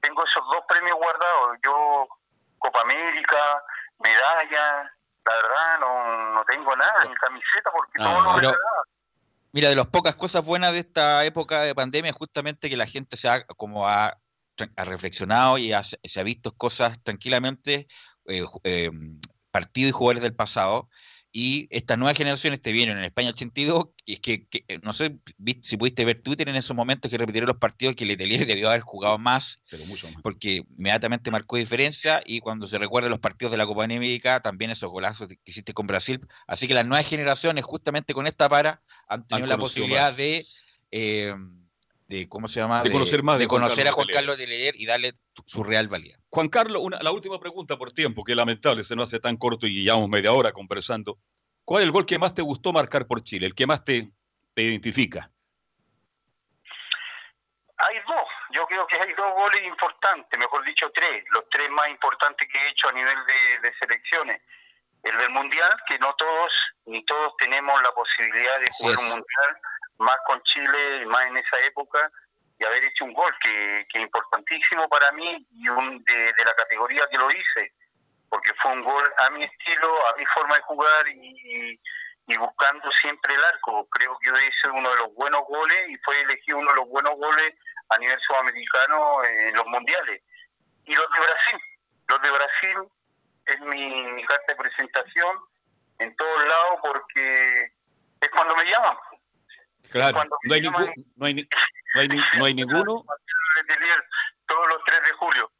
Tengo esos dos premios guardados. Yo, Copa América, medalla, la verdad no, no tengo nada, ni camiseta, porque todo lo pero, Mira, de las pocas cosas buenas de esta época de pandemia es justamente que la gente se ha, como ha, ha reflexionado y se ha visto cosas tranquilamente, eh, eh, partidos y jugadores del pasado, y estas nuevas generaciones te vienen en España 82, y es que, eh, no sé si pudiste ver Twitter en esos momentos que repitieron los partidos que Letelier debió haber jugado más, Pero mucho más. porque inmediatamente marcó diferencia y cuando se recuerda los partidos de la Copa América, también esos golazos que hiciste con Brasil. Así que las nuevas generaciones, justamente con esta para, han tenido la posibilidad de... Eh, de cómo se llama de, conocer más de, conocer a Juan Carlos de leer y darle su real valía. Juan Carlos, una, la última pregunta por tiempo, que lamentable se nos hace tan corto y llevamos media hora conversando. ¿Cuál es el gol que más te gustó marcar por Chile, el que más te, te identifica? Hay dos, yo creo que hay dos goles importantes, mejor dicho tres, los tres más importantes que he hecho a nivel de, de selecciones. El del Mundial, que no todos, ni todos tenemos la posibilidad de jugar un Mundial, más con Chile, más en esa época, y haber hecho un gol que, que importantísimo para mí y un de, la categoría que lo hice, porque fue un gol a mi estilo, a mi forma de jugar y, y buscando siempre el arco. Creo que yo hice uno de los buenos goles y fue elegido uno de los buenos goles a nivel sudamericano en los mundiales. Y los de Brasil, los de Brasil es mi, mi carta de presentación en todos lados porque es cuando me llaman Claro, no hay, ningún, no, hay, no, hay, no hay ninguno. Todos los 3 de julio.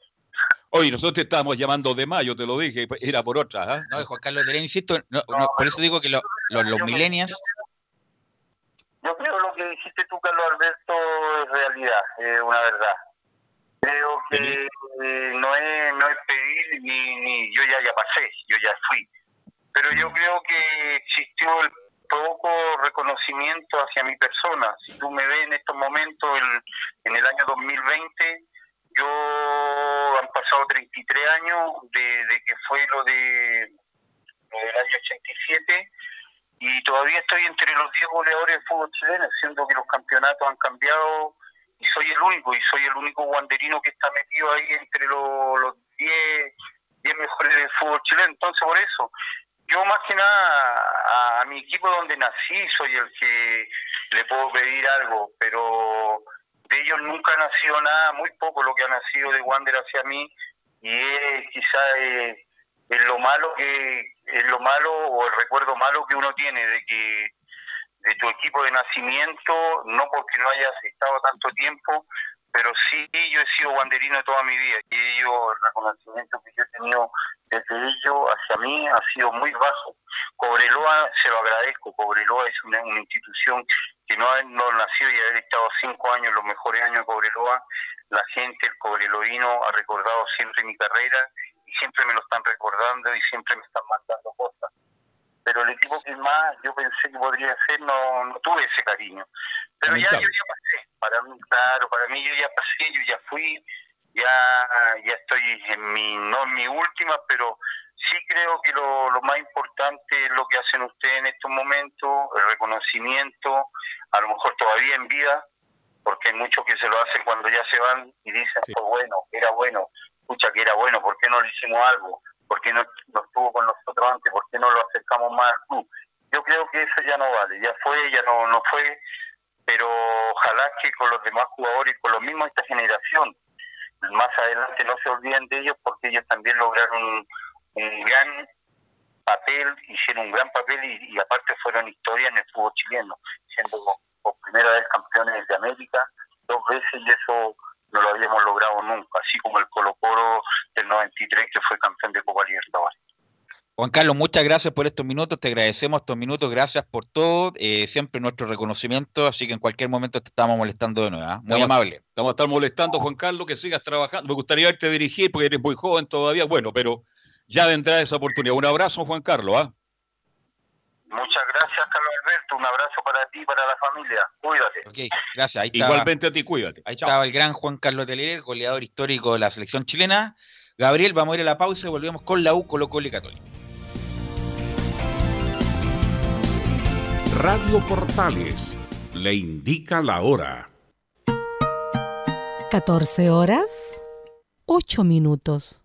Oye, nosotros te estábamos llamando de mayo, te lo dije, era por otra. ¿eh? No, Juan Carlos Terén, insisto, no, por eso digo que lo, lo, los millennials. Yo creo lo que dijiste tú, Carlos Alberto, es realidad, es una verdad. Creo que eh, no, es, no es pedir ni, ni yo ya, ya pasé, yo ya fui. Pero yo creo que existió el poco reconocimiento hacia mi persona. Si tú me ves en estos momentos, el, en el año 2020, yo han pasado 33 años de, que fue lo de lo del año 87 y todavía estoy entre los 10 goleadores del fútbol chileno, siendo que los campeonatos han cambiado y soy el único, y soy el único guanderino que está metido ahí entre los, los 10, 10 mejores del fútbol chileno. Entonces, por eso, yo más que nada a, mi equipo donde nací soy el que le puedo pedir algo, pero de ellos nunca ha nacido nada, muy poco lo que ha nacido de Wander hacia mí y es quizá es, lo malo que es lo malo o el recuerdo malo que uno tiene de que de tu equipo de nacimiento, no porque no hayas estado tanto tiempo, pero sí yo he sido guanderino toda mi vida y ellos, el reconocimiento que yo he tenido desde ellos hacia mí ha sido muy bajo. Cobreloa se lo agradezco, Cobreloa es una, institución que no haber no nacido y haber estado cinco años, los mejores años de Cobreloa, la gente, el cobreloíno, ha recordado siempre mi carrera y siempre me lo están recordando y siempre me están mandando cosas. Pero el equipo que más yo pensé que podría ser, no, no tuve ese cariño. Pero ya yo ya pasé, para mí, claro, para mí yo ya pasé, yo ya fui, ya, ya estoy en mi, no en mi última, pero sí creo que lo, lo más importante es lo que hacen ustedes en estos momentos, el reconocimiento, a lo mejor todavía en vida, porque hay muchos que se lo hacen cuando ya se van y dicen, fue bueno, era bueno, escucha que era bueno, ¿por qué no le hicimos algo? ¿Por qué no, no estuvo con nosotros antes? ¿Por qué no lo acercamos más al club? Yo creo que eso ya no vale, ya fue, ya no, no fue, pero ojalá que con los demás jugadores, con los mismos de esta generación, más adelante no se olviden de ellos porque ellos también lograron un, gran papel, hicieron un gran papel y, y aparte fueron historia en el fútbol chileno, siendo por primera vez campeones de América dos veces y eso no lo habíamos logrado nunca, así como el Colo Colo del 93 que fue campeón de Copa Libertadores. Juan Carlos, muchas gracias por estos minutos, te agradecemos estos minutos, gracias por todo, eh, siempre nuestro reconocimiento, así que en cualquier momento te estamos molestando de nuevo, ¿ah? muy Estamos- amable. Estamos a estar molestando, Juan Carlos, que sigas trabajando. Me gustaría verte dirigir porque eres muy joven todavía. Bueno, pero ya vendrá esa oportunidad. Un abrazo, Juan Carlos. ¿ah? Muchas gracias, Carlos Alberto, un abrazo para ti y para la familia, cuídate. Ok, gracias. Ahí estaba- Igualmente a ti, cuídate. Ahí estaba el gran Juan Carlos Telier, goleador histórico de la selección chilena. Gabriel, vamos a ir a la pausa y volvemos con la U, Colo Colo y Católica. Radio Portales le indica la hora. 14 horas, 8 minutos.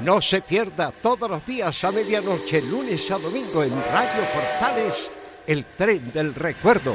No se pierda todos los días a medianoche, lunes a domingo en Radio Portales, el tren del recuerdo.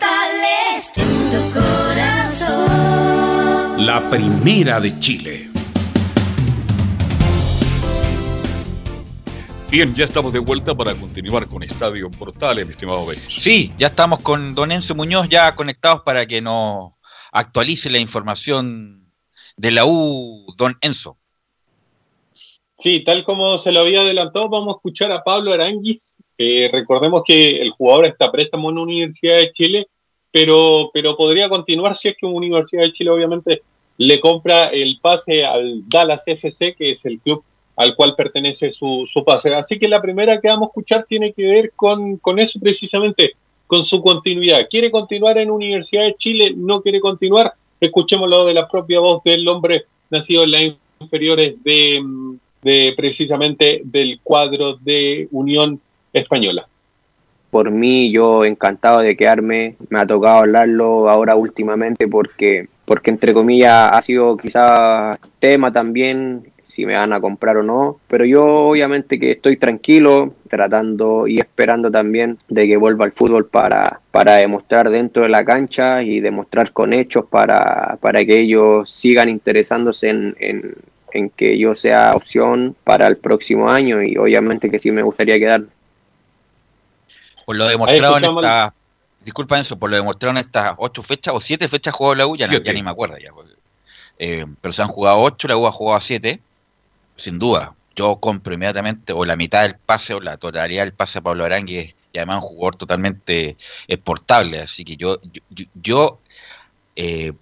La primera de Chile. Bien, ya estamos de vuelta para continuar con Estadio Portales, mi estimado Bellos. Sí, ya estamos con don Enzo Muñoz ya conectados para que nos actualice la información de la U, don Enzo. Sí, tal como se lo había adelantado, vamos a escuchar a Pablo Aranguis. Eh, recordemos que el jugador está a préstamo en la Universidad de Chile, pero, pero podría continuar si es que Universidad de Chile obviamente le compra el pase al Dallas FC, que es el club al cual pertenece su, su pase. Así que la primera que vamos a escuchar tiene que ver con, con eso precisamente, con su continuidad. ¿Quiere continuar en Universidad de Chile? ¿No quiere continuar? Escuchémoslo de la propia voz del hombre nacido en las inferiores de, de precisamente del cuadro de Unión Española. Por mí, yo encantado de quedarme. Me ha tocado hablarlo ahora últimamente porque, porque entre comillas, ha sido quizá tema también si me van a comprar o no. Pero yo obviamente que estoy tranquilo, tratando y esperando también de que vuelva al fútbol para, para demostrar dentro de la cancha y demostrar con hechos para, para que ellos sigan interesándose en, en, en que yo sea opción para el próximo año y obviamente que sí me gustaría quedar. Por lo demostrado en esta, disculpa eso, por lo demostrado en estas ocho fechas o siete fechas jugó la U, ya, no- Siete. ya ni me acuerdo ya. porque, eh, pero se han jugado ocho, la U ha jugado siete, sin duda. Yo compro inmediatamente o la mitad del pase o la totalidad del pase a Pablo Arangui y además un jugador totalmente exportable, así que yo, yo, yo- eh,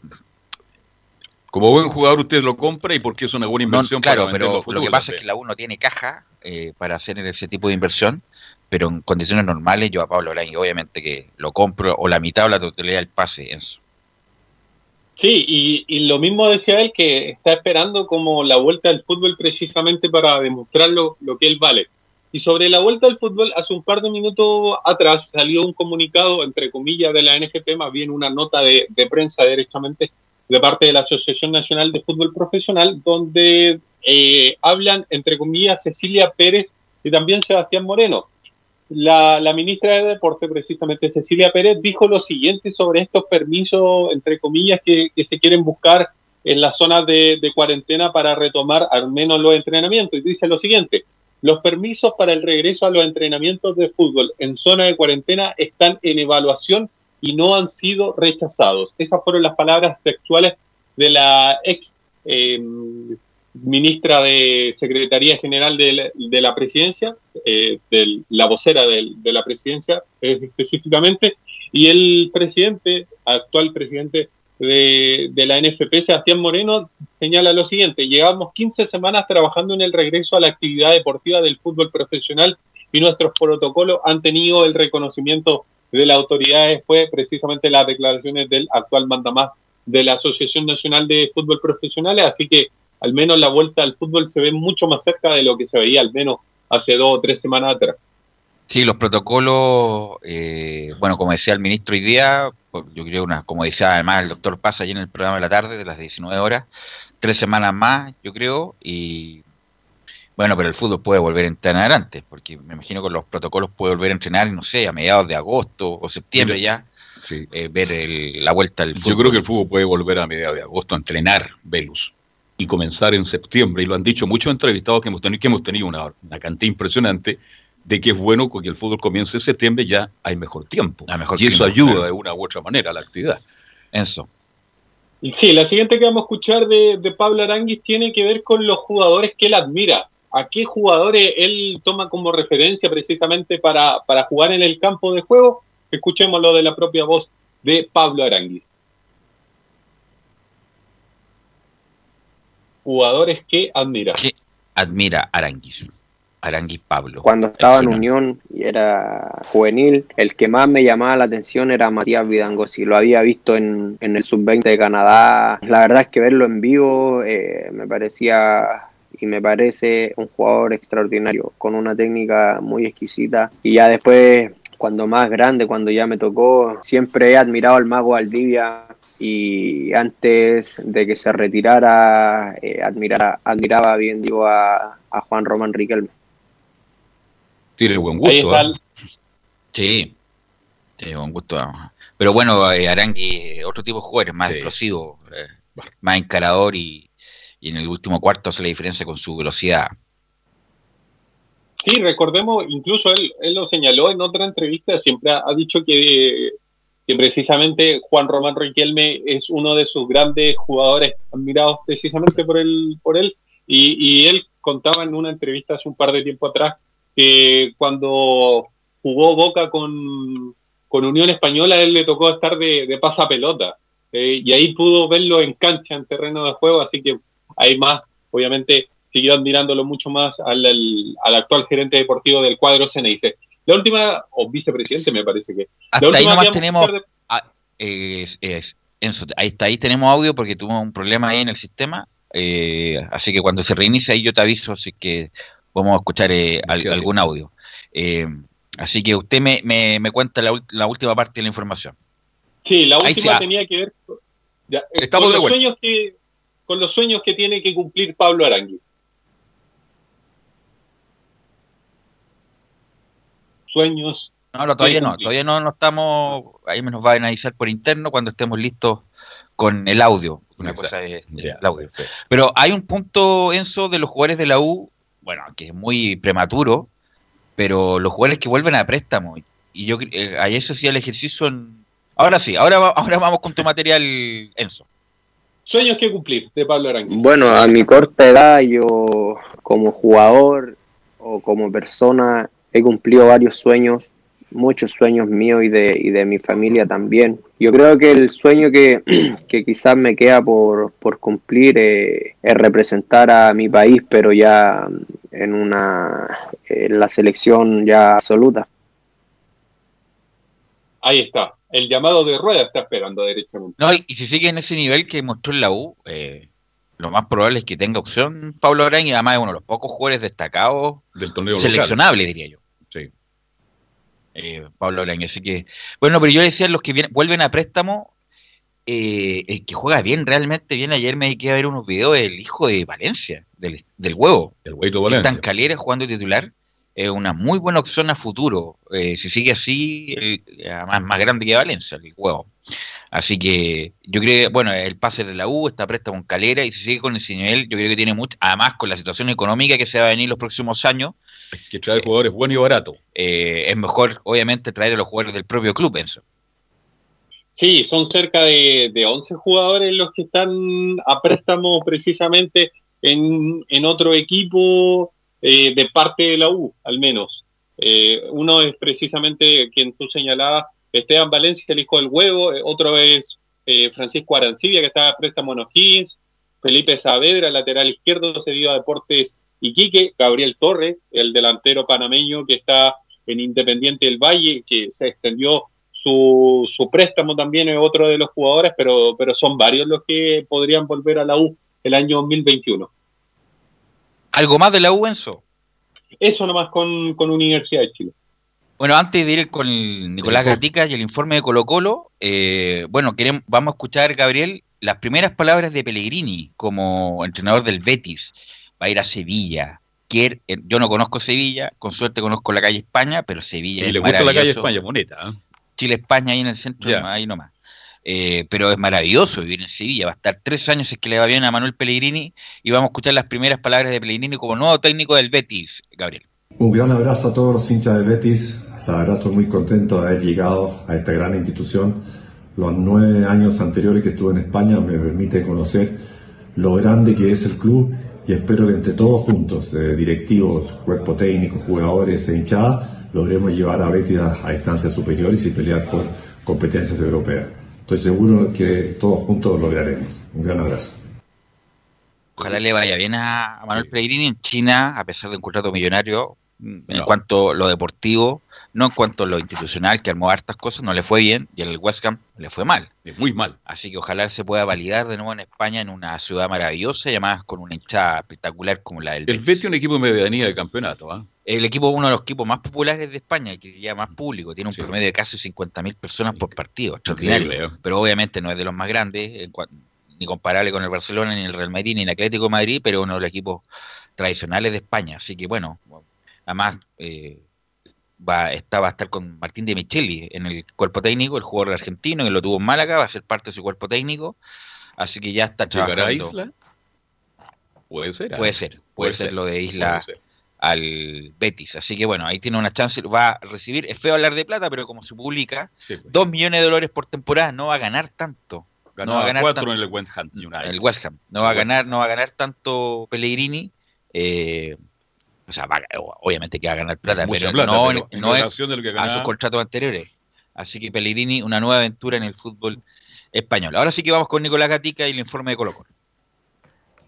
Como buen jugador usted lo compra y porque es una buena No, inversión claro, para pero lo que pasa es que la U no tiene caja eh, para hacer ese tipo de inversión, pero en condiciones normales yo a Pablo Arangui obviamente que lo compro o la mitad o la totalidad del pase, Enzo. Sí, y, y lo mismo decía él que está esperando como la vuelta al fútbol precisamente para demostrar lo, lo que él vale. Y sobre la vuelta al fútbol, hace un par de minutos atrás salió un comunicado, entre comillas, de la NFP, más bien una nota de, de prensa directamente de parte de la Asociación Nacional de Fútbol Profesional, donde eh, hablan, entre comillas, Cecilia Pérez y también Sebastián Moreno. La, ministra de Deporte, precisamente Cecilia Pérez, dijo lo siguiente sobre estos permisos, entre comillas, que, se quieren buscar en las zonas de, de cuarentena para retomar al menos los entrenamientos. Y dice lo siguiente, los permisos para el regreso a los entrenamientos de fútbol en zona de cuarentena están en evaluación y no han sido rechazados. Esas fueron las palabras textuales de la ex eh, ministra de Secretaría General de la, de la Presidencia, eh, de la vocera del- de, la Presidencia específicamente, y el presidente, actual presidente de, de la NFP, Sebastián Moreno, señala lo siguiente, llevamos 15 semanas trabajando en el regreso a la actividad deportiva del fútbol profesional y nuestros protocolos han tenido el reconocimiento de las autoridades, fue precisamente las declaraciones del actual mandamás de la Asociación Nacional de Fútbol Profesionales, así que al menos la vuelta al fútbol se ve mucho más cerca de lo que se veía al menos hace dos o tres semanas atrás. Sí, los protocolos, eh, bueno, como decía el ministro hoy día, yo creo, una, como decía además el doctor Paz ayer en el programa de la tarde, de las 19 horas, tres semanas más, yo creo, y bueno, pero el fútbol puede volver a entrenar antes, porque me imagino que los protocolos puede volver a entrenar, no sé, a mediados de agosto o septiembre ya, eh, ver el- la vuelta al fútbol. Yo creo que el fútbol puede volver a mediados de agosto a entrenar, Velus, y comenzar en septiembre. Y lo han dicho muchos entrevistados que hemos tenido, que hemos tenido una, una cantidad impresionante de que es bueno que el fútbol comience en septiembre, ya hay mejor tiempo. mejor y eso ayuda claro. de una u otra manera a la actividad. Eso. Sí, la siguiente que vamos a escuchar de, de Pablo Aranguis tiene que ver con los jugadores que él admira. ¿A qué jugadores él toma como referencia precisamente para, para jugar en el campo de juego? Escuchémoslo de la propia voz de Pablo Aranguis. Jugadores que admira. admira Aranguis. Arangui Pablo. Cuando estaba en Unión y era juvenil, el que más me llamaba la atención era Matías Vidangosi. Lo había visto en, en el sub-20 de Canadá. La verdad es que verlo en vivo eh, me parecía y me parece un jugador extraordinario, con una técnica muy exquisita. Y ya después, cuando más grande, cuando ya me tocó, siempre he admirado al mago Aldivia y antes de que se retirara, eh, admiraba bien digo a, a Juan Román Riquelme. Tiene buen gusto. ¿eh? Sí, tiene buen gusto. Pero bueno, eh, Arangui, otro tipo de jugadores, más explosivo, eh, más encarador y, en el último cuarto hace la diferencia con su velocidad. Sí, recordemos, incluso él, él lo señaló en otra entrevista, siempre ha, dicho que, que, precisamente Juan Román Riquelme es uno de sus grandes jugadores admirados precisamente por él, por él y, él contaba en una entrevista hace un par de tiempo atrás que cuando jugó Boca con, Unión Española, él le tocó estar de, de pasapelota. Eh, y ahí pudo verlo en cancha, en terreno de juego, así que hay más, obviamente, siguió admirándolo mucho más al, actual gerente deportivo del cuadro Ceneice. La última, o vicepresidente me parece que. Hasta ahí nomás tenemos... ahí, está, ahí tenemos audio porque tuvo un problema ahí en el sistema, eh, así que cuando se reinicia ahí yo te aviso, así que Vamos a escuchar eh, algún audio. Eh, así que usted me, me, cuenta la, última parte de la información. Sí, la última tenía que ver eh, con, los sueños que, con los sueños que tiene que cumplir Pablo Arangui. Sueños. No, todavía no, todavía no, no estamos, ahí nos va a analizar por interno cuando estemos listos con el audio. Una cosa es el audio. Pero hay un punto, Enzo, de los jugadores de la U bueno, que es muy prematuro, pero los jugadores que vuelven a préstamo. Y yo eh, ahí eso sí el ejercicio en... Ahora sí, ahora, ahora vamos con tu material, Enzo. Sueños que cumplir de Pablo Aranguiz. Bueno, a mi corta edad, yo como jugador o como persona he cumplido varios sueños muchos sueños míos y de, y de mi familia también. Yo creo que el sueño que, quizás me queda por, cumplir eh, es representar a mi país, pero ya en una en la selección ya absoluta. Ahí está. El llamado de rueda está esperando derechamente. No, y, si sigue en ese nivel que mostró en la U, eh, lo más probable es que tenga opción Pablo Arán y además es uno de los pocos jugadores destacados del torneo seleccionable, diría yo. Eh, Pablo Olaño. Así que, bueno, pero yo decía, los que vuelven a préstamo, eh, el que juega bien, realmente bien. Ayer me quedé a ver unos videos del hijo de Valencia, del, huevo. El huevo Valencia. Están Calera jugando titular. Es una muy buena opción a futuro. Eh, si sigue así, además más grande que Valencia, el huevo. Así que yo creo bueno, el pase de la U está préstamo en Calera y si sigue con ese nivel, yo creo que tiene mucho, además con la situación económica que se va a venir los próximos años, que trae jugadores buenos y baratos. Eh, es mejor, obviamente, traer a los jugadores del propio club, eso. Sí, son cerca de, de 11 jugadores los que están a préstamo precisamente en, otro equipo eh, de parte de la U, al menos. Eh, uno es precisamente quien tú señalabas, Esteban Valencia, el hijo del huevo, otro es Francisco Arancibia, que está a préstamo en O'Higgins, Felipe Saavedra, lateral izquierdo, cedido a Deportes Iquique, Gabriel Torres, el delantero panameño que está en Independiente del Valle, que se extendió su, su préstamo también es otro de los jugadores, pero, pero son varios los que podrían volver a la U el año 2021. ¿Algo más de la U, Enzo? Eso nomás con, con Universidad de Chile. Bueno, antes de ir con Nicolás Gatica y el informe de Colo Colo, eh, bueno, queremos, vamos a escuchar, Gabriel, las primeras palabras de Pellegrini como entrenador del Betis va a ir a Sevilla. Quiere, eh, yo no conozco Sevilla, con suerte conozco la calle España, pero Sevilla y le gusta la calle España, bonita. ¿eh? Chile-España ahí en el centro, ahí nomás. Eh, pero es maravilloso vivir en Sevilla. Va a estar tres años es que le va bien a Manuel Pellegrini y vamos a escuchar las primeras palabras de Pellegrini como nuevo técnico del Betis, Gabriel. Un gran abrazo a todos los hinchas del Betis. La verdad estoy muy contento de haber llegado a esta gran institución. Los nueve años anteriores que estuve en España me permite conocer lo grande que es el club y espero que entre todos juntos, eh, directivos, cuerpo técnico, jugadores e hinchada, logremos llevar a Betis a, instancias superiores y pelear por competencias europeas. Estoy seguro que todos juntos lo lograremos. Un gran abrazo. Ojalá le vaya bien a, Manuel Pellegrini en China, a pesar de un contrato millonario, en cuanto a lo deportivo, no en cuanto a lo institucional, que armó hartas cosas, no le fue bien, y en el West Ham le fue mal. Muy mal. Así que ojalá se pueda validar de nuevo en España, en una ciudad maravillosa, y además con una hinchada espectacular como la del El Betis es un equipo de medianía de campeonato. ¿ah? El equipo uno de los equipos más populares de España, que ya más público, tiene un promedio de casi 50.000 personas por partido, extraordinario. ¿eh? Pero obviamente no es de los más grandes, ni comparable con el Barcelona, ni el Real Madrid, ni el Atlético de Madrid, pero uno de los equipos tradicionales de España. Así que bueno, además... Eh, va, está, va a estar con Martín de Micheli en el cuerpo técnico, el jugador argentino que lo tuvo en Málaga, va a ser parte de su cuerpo técnico, así que ya está trabajando. Isla? Puede ser. Puede ¿ah? ser, puede, ser, lo de Isla al Betis, así que bueno, ahí tiene una chance, va a recibir, es feo hablar de plata, pero como se publica, pues. dos millones de dólares por temporada, no va a ganar tanto. no va a ganar cuatro en el West Ham El West Ham. No va a ganar, no va a ganar tanto Pellegrini. Eh, o sea, obviamente que va a ganar plata, pero no, no es a sus contratos anteriores. Así que Pellegrini, una nueva aventura en el fútbol español. Ahora sí que vamos con Nicolás Gatica y el informe de Colo Colo.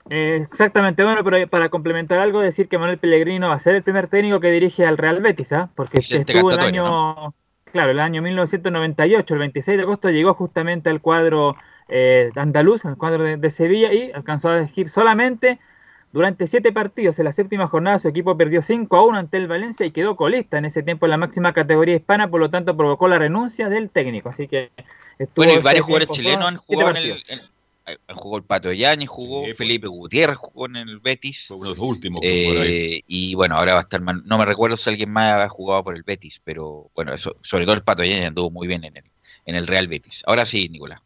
Eh, exactamente, bueno, pero para complementar algo, decir que Manuel Pellegrino va a ser el primer técnico que dirige al Real Betis, ¿ah? porque estuvo el año, claro, el año 1998, el 26 de agosto llegó justamente al cuadro eh, andaluz, al cuadro de, de Sevilla y alcanzó a elegir solamente durante siete partidos en la séptima jornada su equipo perdió 5 a 1 ante el Valencia y quedó colista en ese tiempo en la máxima categoría hispana, por lo tanto provocó la renuncia del técnico. Así que bueno, y varios jugadores chilenos han jugado en el, jugó el Pato Yañez, jugó Felipe Gutiérrez, jugó en el Betis. Fue uno de los últimos. Eh, y bueno, ahora va a estar, no me recuerdo si alguien más ha jugado por el Betis, pero bueno, eso, sobre todo el Pato Yañez anduvo muy bien en el, en el Real Betis. Ahora sí, Nicolás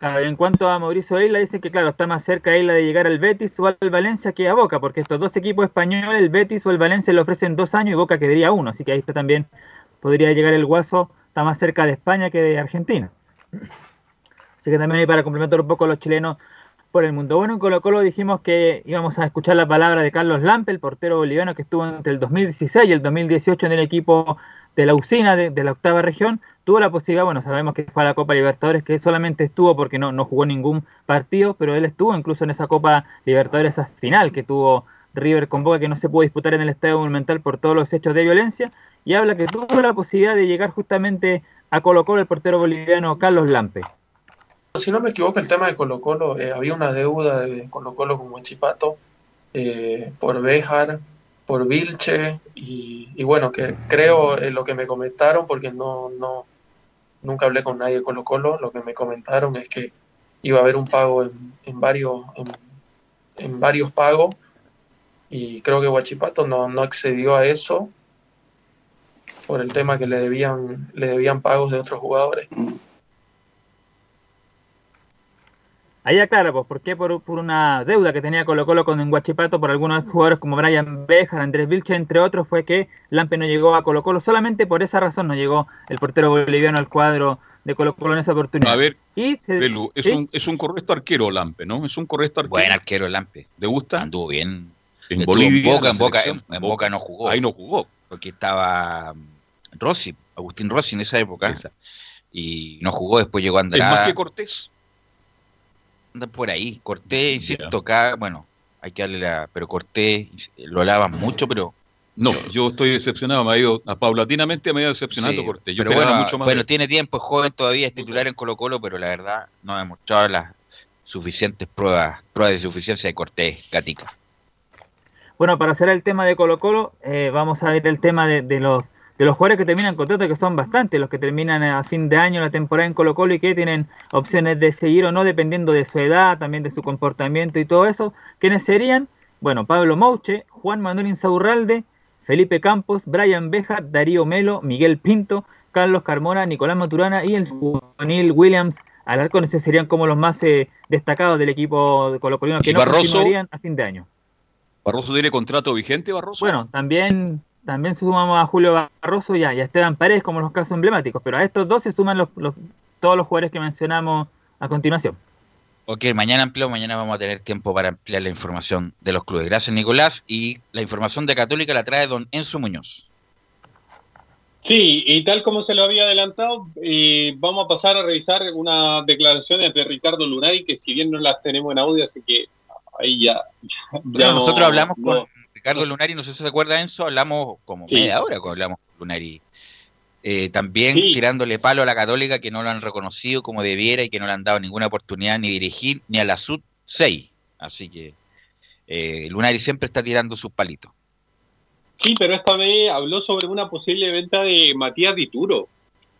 en cuanto a Mauricio Isla, dice que claro, está más cerca Isla de llegar al Betis o al Valencia que a Boca, porque estos dos equipos españoles, el Betis o el Valencia, le ofrecen dos años y Boca quedaría uno, así que ahí está también podría llegar el Guaso, está más cerca de España que de Argentina. Así que también hay para complementar un poco a los chilenos por el mundo. Bueno, en Colo Colo dijimos que íbamos a escuchar la palabra de Carlos Lampe, el portero boliviano que estuvo entre el 2016 y el 2018 en el equipo de la usina de la octava región, tuvo la posibilidad, bueno, sabemos que fue a la Copa Libertadores, que solamente estuvo porque no, no jugó ningún partido, pero él estuvo incluso en esa Copa Libertadores, esa final que tuvo River con Boca, que no se pudo disputar en el Estadio Monumental por todos los hechos de violencia, y habla que tuvo la posibilidad de llegar justamente a Colo Colo el portero boliviano Carlos Lampe. Si no me equivoco, el tema de Colo Colo, eh, había una deuda de Colo Colo con Huachipato eh, por Béjar, por Vilche, y, bueno, que creo en lo que me comentaron, porque no, nunca hablé con nadie de Colo Colo, lo que me comentaron es que iba a haber un pago en, varios, en, varios pagos y creo que Huachipato no, no accedió a eso por el tema que le debían, le debían pagos de otros jugadores. Ahí aclara, pues, ¿por qué? Por, una deuda que tenía Colo Colo con Guachipato por algunos jugadores como Brian Bejar, Andrés Vilche, entre otros, fue que Lampe no llegó a Colo Colo. Solamente por esa razón no llegó el portero boliviano al cuadro de Colo Colo en esa oportunidad. A ver, es, un, es un correcto arquero Lampe, ¿no? Es un correcto arquero. Buen arquero Lampe. ¿Le gusta? Anduvo bien. En Bolivia. En Boca, en, Boca, no jugó. Ahí no jugó. Porque estaba mm, Rossi, Agustín Rossi en esa época. Y no jugó, después llegó Andrade. ¿Es más que Cortés? Por ahí. Corté, insisto, acá, bueno, hay que darle la. Pero Corté, lo alaban mucho, pero. No, yo estoy decepcionado, me ha ido, paulatinamente me ha ido decepcionando Cortés. Yo pero bueno, mucho más bueno tiene tiempo, es joven todavía, es titular en Colo Colo, pero la verdad no ha demostrado las suficientes pruebas, pruebas de suficiencia de Cortés, Gatica. Bueno, para hacer el tema de Colo Colo, eh, vamos a ver el tema de los de los jugadores que terminan contrato, que son bastantes, los que terminan a fin de año la temporada en Colo Colo y que tienen opciones de seguir o no, dependiendo de su edad, también de su comportamiento y todo eso, ¿quiénes serían? Bueno, Pablo Mouche, Juan Manuel Insaurralde, Felipe Campos, Brian Beja, Darío Melo, Miguel Pinto, Carlos Carmona, Nicolás Maturana y el juvenil Williams Alarcón. Esos serían como los más eh, destacados del equipo de Colo Colo que no continuarían a fin de año. ¿Barroso tiene contrato vigente, Barroso? Bueno, también también sumamos a Julio Barroso y a, Esteban Paredes como los casos emblemáticos, pero a estos dos se suman los, todos los jugadores que mencionamos a continuación. Ok, mañana amplio, mañana vamos a tener tiempo para ampliar la información de los clubes. Gracias, Nicolás. Y la información de Católica la trae don Enzo Muñoz. Sí, y tal como se lo había adelantado, eh, vamos a pasar a revisar unas declaraciones de Ricardo Lunay, que si bien no las tenemos en audio, así que ahí ya. nosotros hablamos con Ricardo Lunari, no sé si se acuerda, Enzo, hablamos como media hora cuando hablamos con Lunari. Eh, también tirándole palo a la Católica que no lo han reconocido como debiera y que no le han dado ninguna oportunidad ni dirigir ni a la Sud 6. Así que eh, Lunari siempre está tirando sus palitos. Sí, pero esta vez habló sobre una posible venta de Matías Dituro.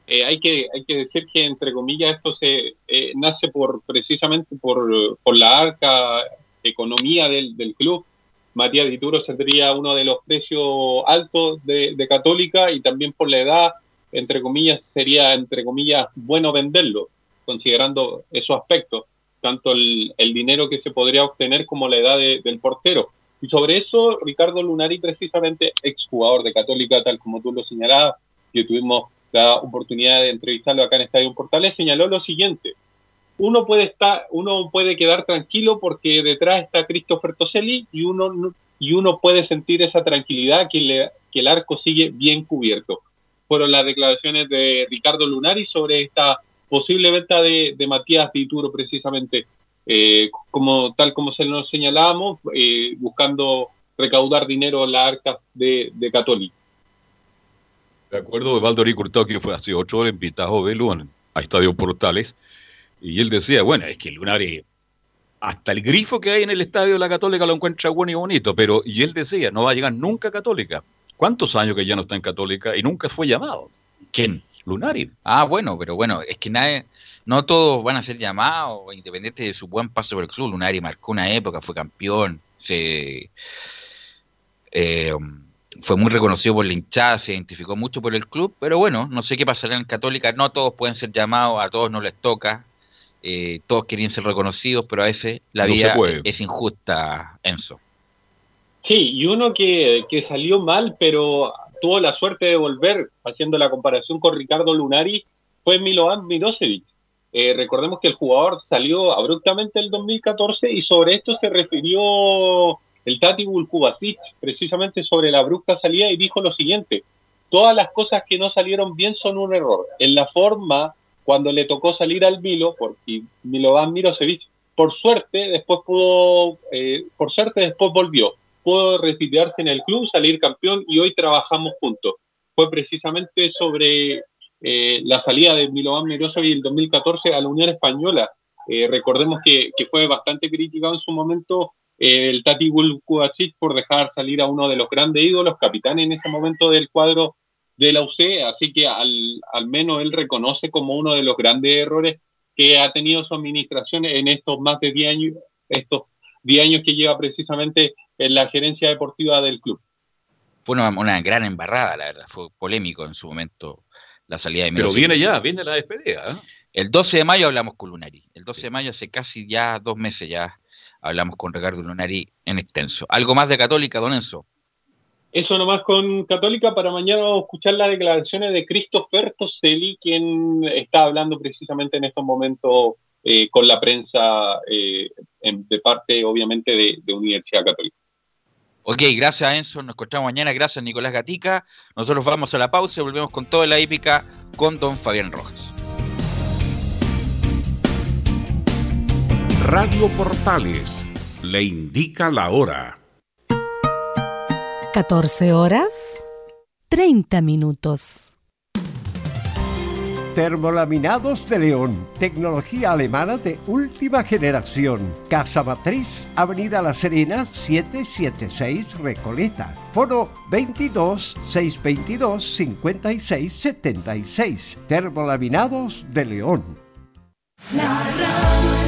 Eh, hay, que, hay que decir que, entre comillas, esto se eh, nace por precisamente por, por la arca economía del, del club. Matías Dituro tendría uno de los precios altos de, Católica y también por la edad entre comillas, sería, entre comillas, bueno venderlo, considerando esos aspectos, tanto el, dinero que se podría obtener como la edad del portero. Y sobre eso, Ricardo Lunari, precisamente exjugador de Católica, tal como tú lo señalabas, que tuvimos la oportunidad de entrevistarlo acá en Estadio Portales, señaló lo siguiente. Uno puede, estar, uno puede quedar tranquilo porque detrás está Christopher Toselli y uno, y uno puede sentir esa tranquilidad que, el arco sigue bien cubierto fueron las declaraciones de Ricardo Lunari sobre esta posible venta de, Matías Dituro, precisamente, eh, como, tal como se nos señalábamos, eh, buscando recaudar dinero en la arca de, de Católica. De acuerdo de Valdori Curtado, que fue hace ocho horas invitado de Luan a Estadio Portales, y él decía, bueno, es que Lunari, hasta el grifo que hay en el Estadio de la Católica lo encuentra bueno y bonito, pero, y él decía, no va a llegar nunca a Católica, ¿Cuántos años que ya no está en Católica y nunca fue llamado? ¿Quién? Lunari. Ah, bueno, pero bueno, es que nadie, no todos van a ser llamados, independiente de su buen paso por el club. Lunari marcó una época, fue campeón, se, eh, fue muy reconocido por la hinchada, se identificó mucho por el club, pero bueno, no sé qué pasará en Católica. No todos pueden ser llamados, a todos no les toca. Eh, todos querían ser reconocidos, pero a veces la vida es injusta, Enzo. Sí, y uno que, salió mal, pero tuvo la suerte de volver, haciendo la comparación con Ricardo Lunari, fue Milovan Mirosevic. Eh, recordemos que el jugador salió abruptamente el 2014 y sobre esto se refirió el Tati Vulkubacic, precisamente sobre la brusca salida, y dijo lo siguiente: todas las cosas que no salieron bien son un error. En la forma, cuando le tocó salir al Milo, porque Milovan Mirosevic, por suerte, después pudo, eh, por suerte, después volvió pudo retirarse en el club, salir campeón y hoy trabajamos juntos. Fue precisamente sobre eh, la salida de Milovan Mirosevic el 2014 a la Unión Española. Eh, recordemos que, fue bastante criticado en su momento el Tati Bulkuasic por dejar salir a uno de los grandes ídolos, capitán en ese momento del cuadro de la UC, así que al, al menos él reconoce como uno de los grandes errores que ha tenido su administración en estos más de 10 años, estos 10 años que lleva precisamente en la gerencia deportiva del club. Fue una, gran embarrada, la verdad, fue polémico en su momento la salida de Pero viene ya, viene la despedida. ¿eh? El 12 de mayo hablamos con Lunari, el 12 de mayo hace casi ya dos meses ya hablamos con Ricardo Lunari en extenso. ¿Algo más de Católica, don Enzo? Eso nomás con Católica, para mañana vamos a escuchar las declaraciones de Christopher Toselli, quien está hablando precisamente en estos momentos eh, con la prensa eh, de parte, obviamente, de Universidad Católica. Ok, gracias Enzo, nos encontramos mañana, gracias Nicolás Gatica. Nosotros vamos a la pausa y volvemos con toda la hípica con don Fabián Rojas. Radio Portales le indica la hora. 14 horas, 30 minutos. Termolaminados de León, tecnología alemana de última generación. Casa Matriz, Avenida La Serena, 776 Recoleta. Foro 22 622 56 76. Termolaminados de León. La radio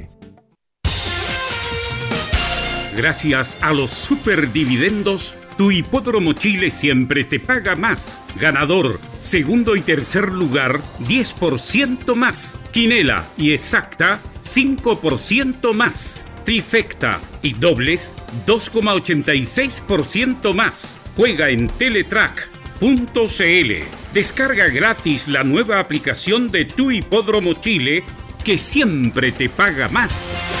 Gracias a los superdividendos, tu hipódromo Chile siempre te paga más. Ganador, segundo y tercer lugar, 10% más. Quinela y exacta, 5% más. Trifecta y dobles, 2,86% más. Juega en Teletrack.cl. Descarga gratis la nueva aplicación de tu hipódromo Chile que siempre te paga más.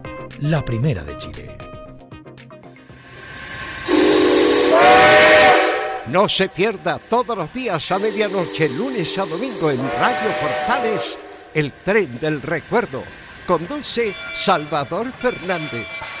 la primera de Chile. No se pierda todos los días a medianoche, lunes a domingo en Radio Portales, el tren del recuerdo. Conduce Salvador Fernández.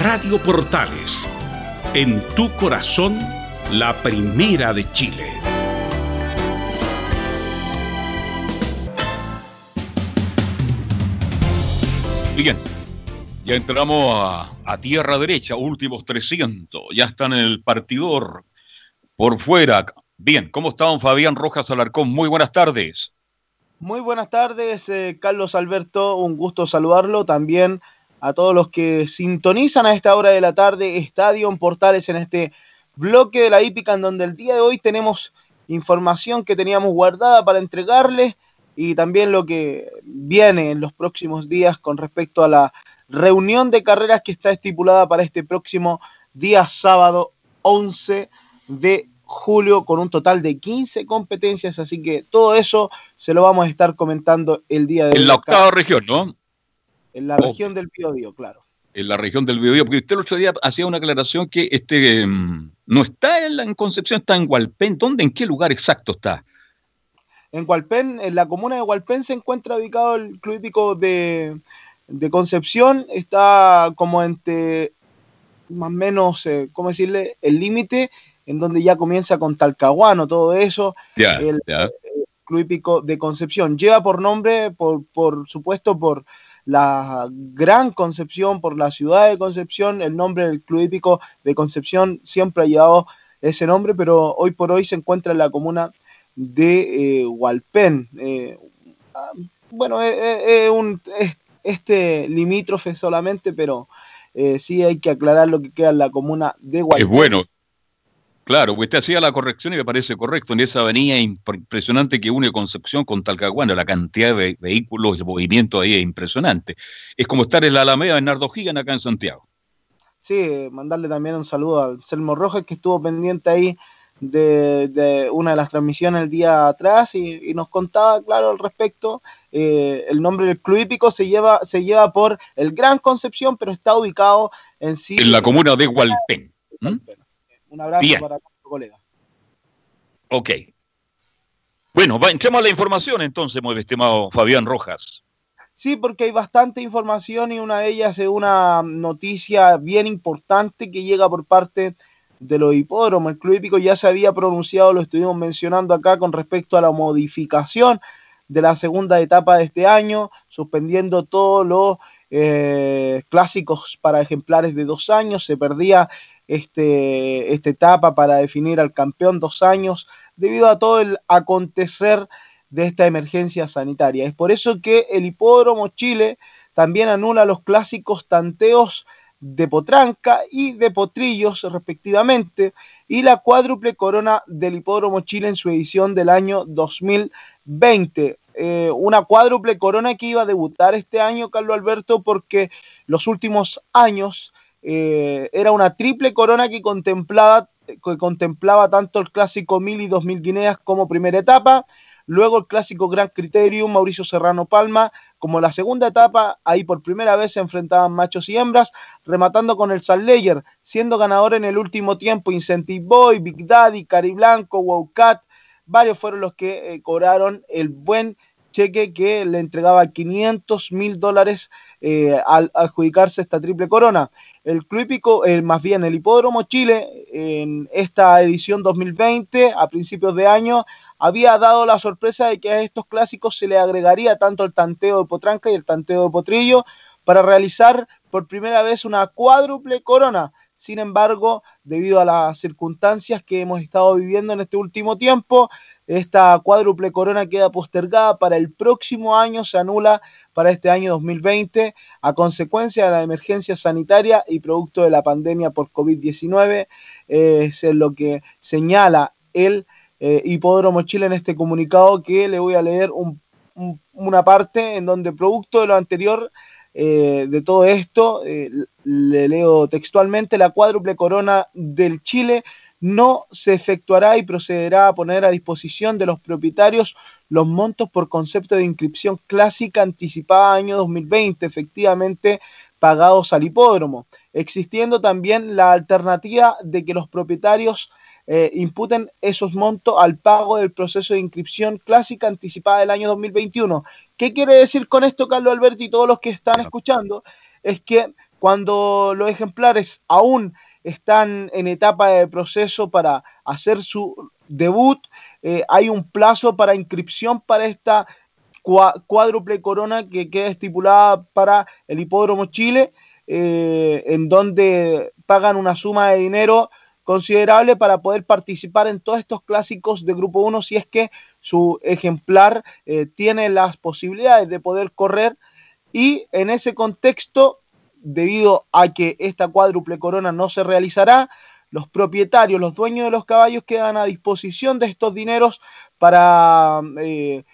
Radio Portales, en tu corazón, la primera de Chile. Bien, ya entramos a, a tierra derecha, últimos 300, ya están en el partidor por fuera. Bien, ¿cómo está don Fabián Rojas Alarcón? Muy buenas tardes. Muy buenas tardes, eh, Carlos Alberto, un gusto saludarlo. También a todos los que sintonizan a esta hora de la tarde Estadio en Portales en este bloque de la hípica en donde el día de hoy tenemos información que teníamos guardada para entregarles y también lo que viene en los próximos días con respecto a la reunión de carreras que está estipulada para este próximo día sábado 11 de julio con un total de 15 competencias, así que todo eso se lo vamos a estar comentando el día de hoy. En la octava región, ¿no? En la Oh. región del Biobío, claro. En la región del Biobío, porque usted el otro día hacía una aclaración que este mm, no está en, la- en Concepción, está en Hualpén. ¿Dónde, en qué lugar exacto está? En Hualpén, en la comuna de Hualpén se encuentra ubicado el club hípico de, de Concepción, está como entre más o menos, eh, ¿cómo decirle? El límite en donde ya comienza con Talcahuano, todo eso. Ya, el. Club Hípico de Concepción. Lleva por nombre, por, por supuesto, por la gran Concepción, por la ciudad de Concepción, el nombre del Club Hípico de Concepción siempre ha llevado ese nombre, pero hoy por hoy se encuentra en la comuna de eh, Hualpén. Eh, bueno, es, es- es un, es este limítrofe solamente, pero eh, sí hay que aclarar lo que queda en la comuna de Es Hualpén. bueno. Claro, usted hacía la corrección y me parece correcto. En esa avenida impr- impresionante que une Concepción con Talcahuano, la cantidad de ve- vehículos y movimiento ahí es impresionante. Es como estar en la Alameda de Nardo Gigan acá en Santiago. Sí, mandarle también un saludo a Selmo Rojas que estuvo pendiente ahí de, de una de las transmisiones el día atrás y, y nos contaba, claro, al respecto. Eh, el nombre del club hípico se lleva, se lleva por el Gran Concepción, pero está ubicado en sí. En la comuna de Hualpén. ¿Mm? Un abrazo Bien. para nuestro colega. Ok. Bueno, va, entremos a la información entonces, muy estimado Fabián Rojas. Sí, porque hay bastante información y una de ellas es una noticia bien importante que llega por parte de los hipódromos. El Club Hípico ya se había pronunciado, lo estuvimos mencionando acá con respecto a la modificación de la segunda etapa de este año, suspendiendo todos los eh, clásicos para ejemplares de dos años. Se perdía este, esta etapa para definir al campeón dos años debido a todo el acontecer de esta emergencia sanitaria. Es por eso que el Hipódromo Chile también anula los clásicos tanteos de Potranca y de Potrillos respectivamente y la cuádruple corona del Hipódromo Chile en su edición del año 2020. Eh, una cuádruple corona que iba a debutar este año, Carlos Alberto, porque los últimos años eh, era una triple corona que contemplaba, que contemplaba tanto el clásico mil y dos mil guineas como primera etapa, luego el clásico Gran Criterium, Mauricio Serrano Palma, como la segunda etapa, ahí por primera vez se enfrentaban machos y hembras, rematando con el Layer, siendo ganador en el último tiempo Incentive Boy, Big Daddy, Cari Blanco, Wowcat, varios fueron los que eh, cobraron el buen cheque que le entregaba 500 mil dólares eh, al adjudicarse esta triple corona. El club hípico, eh, más bien el Hipódromo Chile, en esta edición 2020, a principios de año, había dado la sorpresa de que a estos clásicos se le agregaría tanto el tanteo de Potranca y el tanteo de Potrillo para realizar por primera vez una cuádruple corona. Sin embargo, debido a las circunstancias que hemos estado viviendo en este último tiempo, esta cuádruple corona queda postergada para el próximo año, se anula para este año 2020 a consecuencia de la emergencia sanitaria y producto de la pandemia por COVID-19. es lo que señala el eh, Hipódromo Chile en este comunicado que le voy a leer una parte en donde producto de lo anterior eh, de todo esto, eh, le leo textualmente, la cuádruple corona del Chile no se efectuará y procederá a poner a disposición de los propietarios los montos por concepto de inscripción clásica anticipada año 2020, efectivamente pagados al hipódromo, existiendo también la alternativa de que los propietarios eh, imputen esos montos al pago del proceso de inscripción clásica anticipada del año 2021. ¿Qué quiere decir con esto, Carlos Alberto, y todos los que están escuchando? Es que cuando los ejemplares aún están en etapa de proceso para hacer su debut. Eh, hay un plazo para inscripción para esta cuádruple corona que queda estipulada para el Hipódromo Chile, eh, en donde pagan una suma de dinero considerable para poder participar en todos estos clásicos de Grupo 1 si es que su ejemplar eh, tiene las posibilidades de poder correr y en ese contexto debido a que esta cuádruple corona no se realizará, los propietarios, los dueños de los caballos quedan a disposición de estos dineros para eh,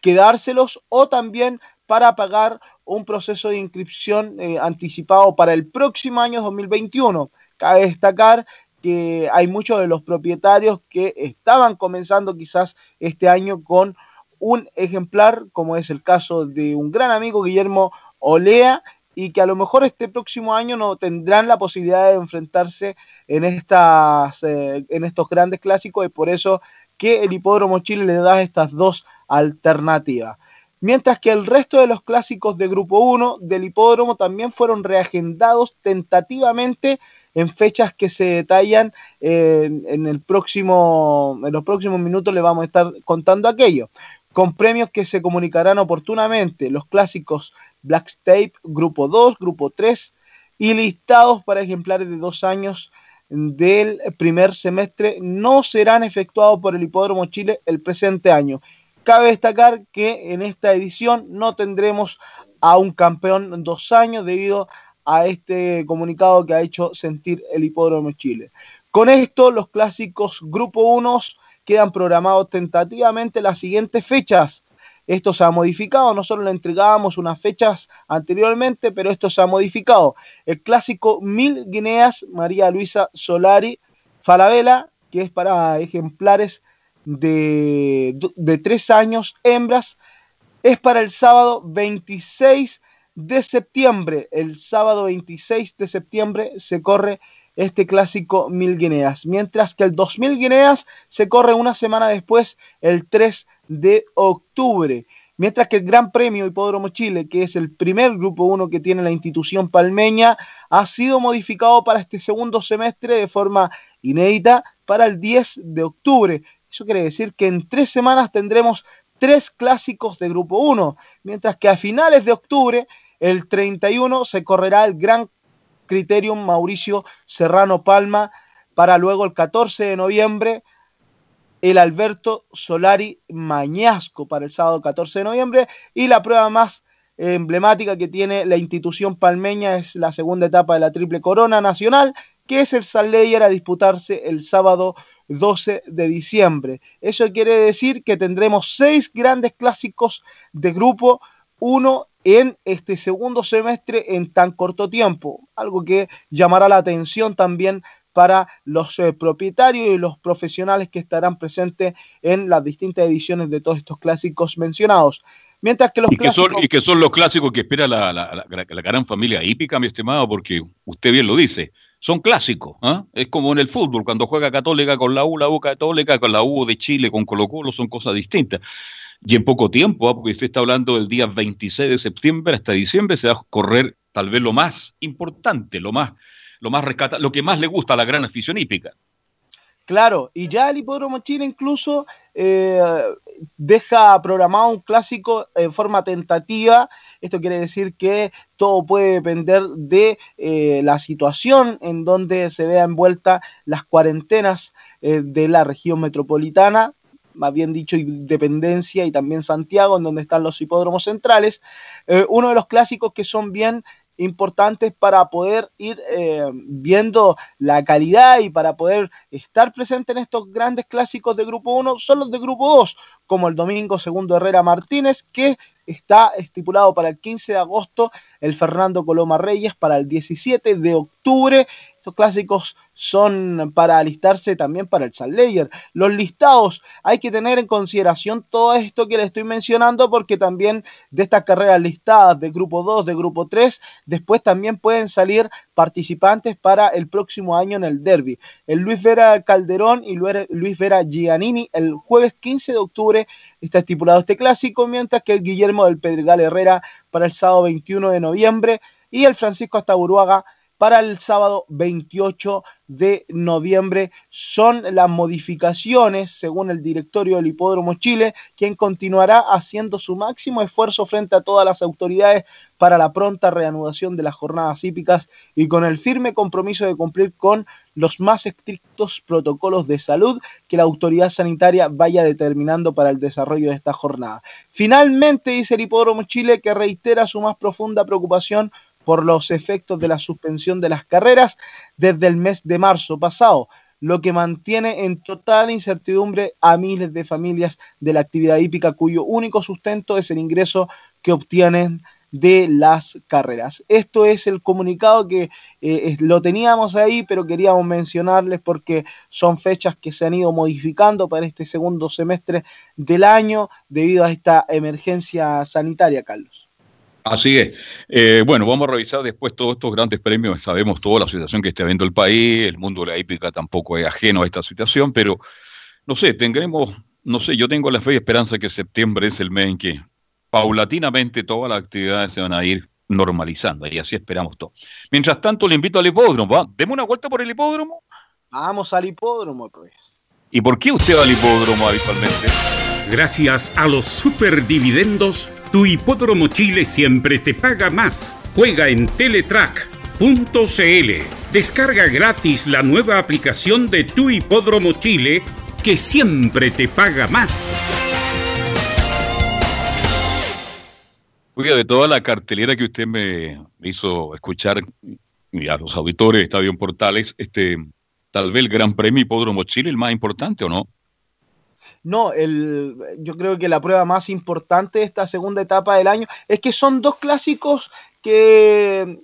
quedárselos o también para pagar un proceso de inscripción eh, anticipado para el próximo año 2021. Cabe destacar que hay muchos de los propietarios que estaban comenzando quizás este año con un ejemplar, como es el caso de un gran amigo Guillermo Olea, y que a lo mejor este próximo año no tendrán la posibilidad de enfrentarse en, estas, eh, en estos grandes clásicos y por eso que el Hipódromo Chile le da estas dos alternativas. Mientras que el resto de los clásicos de Grupo 1 del Hipódromo también fueron reagendados tentativamente en fechas que se detallan en, el próximo, en los próximos minutos le vamos a estar contando aquello con premios que se comunicarán oportunamente, los clásicos Black Tape, Grupo 2, Grupo 3 y listados para ejemplares de dos años del primer semestre no serán efectuados por el Hipódromo Chile el presente año. Cabe destacar que en esta edición no tendremos a un campeón dos años debido a este comunicado que ha hecho sentir el Hipódromo Chile. Con esto, los clásicos Grupo 1 quedan programados tentativamente las siguientes fechas. Esto se ha modificado, nosotros le entregábamos unas fechas anteriormente, pero esto se ha modificado. El clásico Mil Guineas, María Luisa Solari, Falabella, que es para ejemplares de, de tres años, hembras, es para el sábado 26 de septiembre. El sábado 26 de septiembre se corre este clásico Mil Guineas, mientras que el 2000 Guineas se corre una semana después, el 3 de octubre. Mientras que el Gran Premio Hipódromo Chile, que es el primer Grupo 1 que tiene la institución palmeña, ha sido modificado para este segundo semestre de forma inédita para el 10 de octubre. Eso quiere decir que en tres semanas tendremos tres clásicos de Grupo 1, mientras que a finales de octubre, el 31, se correrá el Gran Criterium Mauricio Serrano Palma, para luego el 14 de noviembre el Alberto Solari Mañasco para el sábado 14 de noviembre y la prueba más emblemática que tiene la institución palmeña es la segunda etapa de la Triple Corona Nacional, que es el Sanleyer a disputarse el sábado 12 de diciembre. Eso quiere decir que tendremos seis grandes clásicos de grupo 1 en este segundo semestre en tan corto tiempo, algo que llamará la atención también para los eh, propietarios y los profesionales que estarán presentes en las distintas ediciones de todos estos clásicos mencionados. Mientras que los y, que son, y que son los clásicos que espera la, la, la, gran familia hípica, mi estimado, porque usted bien lo dice, son clásicos. ¿ah? Es como en el fútbol, cuando juega Católica con la U, la U Católica con la U de Chile, con Colo Colo, son cosas distintas. Y en poco tiempo, ¿ah? porque usted está hablando del día 26 de septiembre hasta diciembre, se va a correr tal vez lo más importante, lo más lo más rescata, lo que más le gusta a la gran afición hípica. Claro, y ya el Hipódromo Chile incluso eh, deja programado un clásico en forma tentativa. Esto quiere decir que todo puede depender de eh, la situación en donde se vea envuelta las cuarentenas eh, de la región metropolitana, más bien dicho, Independencia y también Santiago, en donde están los hipódromos centrales. uno de los clásicos que son bien importantes para poder ir eh, viendo la calidad y para poder estar presente en estos grandes clásicos de Grupo 1 son los de Grupo 2, como el domingo segundo Herrera Martínez, que está estipulado para el 15 de agosto, el Fernando Coloma Reyes para el 17 de octubre. Estos clásicos son para alistarse también para el Layer. Los listados, hay que tener en consideración todo esto que le estoy mencionando porque también de estas carreras listadas de grupo 2, de grupo 3, después también pueden salir participantes para el próximo año en el derby. El Luis Vera Calderón y Luis Vera Giannini el jueves 15 de octubre está estipulado este clásico, mientras que el Guillermo del Pedregal Herrera para el sábado 21 de noviembre y el Francisco Astaburuaga para el sábado 28 de noviembre. Son las modificaciones, según el directorio del Hipódromo Chile, quien continuará haciendo su máximo esfuerzo frente a todas las autoridades para la pronta reanudación de las jornadas hípicas y con el firme compromiso de cumplir con los más estrictos protocolos de salud que la autoridad sanitaria vaya determinando para el desarrollo de esta jornada. Finalmente, dice el Hipódromo Chile que reitera su más profunda preocupación por los efectos de la suspensión de las carreras desde el mes de marzo pasado, lo que mantiene en total incertidumbre a miles de familias de la actividad hípica cuyo único sustento es el ingreso que obtienen de las carreras. Esto es el comunicado que eh, lo teníamos ahí, pero queríamos mencionarles porque son fechas que se han ido modificando para este segundo semestre del año debido a esta emergencia sanitaria, Carlos. Así es. Eh, bueno, vamos a revisar después todos estos grandes premios. Sabemos toda la situación que está viendo el país, el mundo de la hípica tampoco es ajeno a esta situación, pero no sé, tendremos, no sé, yo tengo la fe y esperanza que septiembre es el mes en que paulatinamente todas las actividades se van a ir normalizando y así esperamos todo. Mientras tanto, le invito al hipódromo. ¿va? Deme una vuelta por el hipódromo. Vamos al hipódromo, pues. ¿Y por qué usted va al hipódromo habitualmente? Gracias a los superdividendos tu hipódromo Chile siempre te paga más. Juega en teletrack.cl. Descarga gratis la nueva aplicación de tu hipódromo Chile que siempre te paga más. Oiga, de toda la cartelera que usted me hizo escuchar y a los auditores de Estadio Portales, este, tal vez el Gran Premio Hipódromo Chile, el más importante o no? No, el, yo creo que la prueba más importante de esta segunda etapa del año es que son dos clásicos que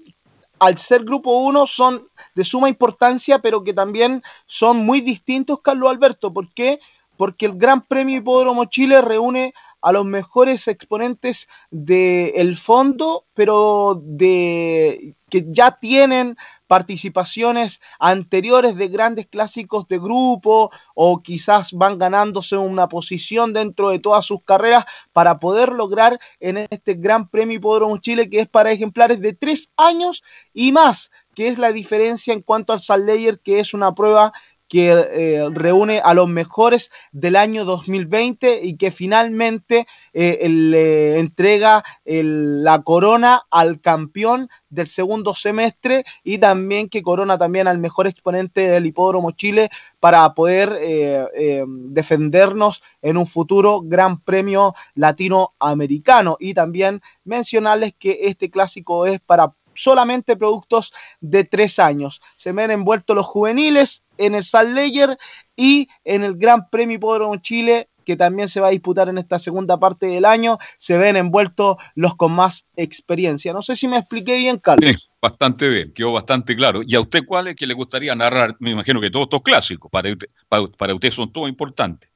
al ser grupo 1 son de suma importancia, pero que también son muy distintos, Carlos Alberto. ¿Por qué? Porque el Gran Premio Hipódromo Chile reúne a los mejores exponentes del fondo, pero de que ya tienen participaciones anteriores de grandes clásicos de grupo o quizás van ganándose una posición dentro de todas sus carreras para poder lograr en este Gran Premio Hipódromo Chile que es para ejemplares de tres años y más, que es la diferencia en cuanto al Salt que es una prueba que eh, reúne a los mejores del año 2020 y que finalmente eh, le entrega la corona al campeón del segundo semestre y también que corona también al mejor exponente del Hipódromo Chile para poder eh, defendernos en un futuro Gran Premio Latinoamericano. Y también mencionarles que este clásico es para solamente productos de tres años. Se ven envueltos los juveniles en el Salt Layer y en el Gran Premio Hipódromo Chile que también se va a disputar en esta segunda parte del año, se ven envueltos los con más experiencia. No sé si me expliqué bien, Carlos. Sí, bastante bien, quedó bastante claro. ¿Y a usted cuál es que le gustaría narrar? Me imagino que todos estos clásicos, para para, para usted son todos importantes.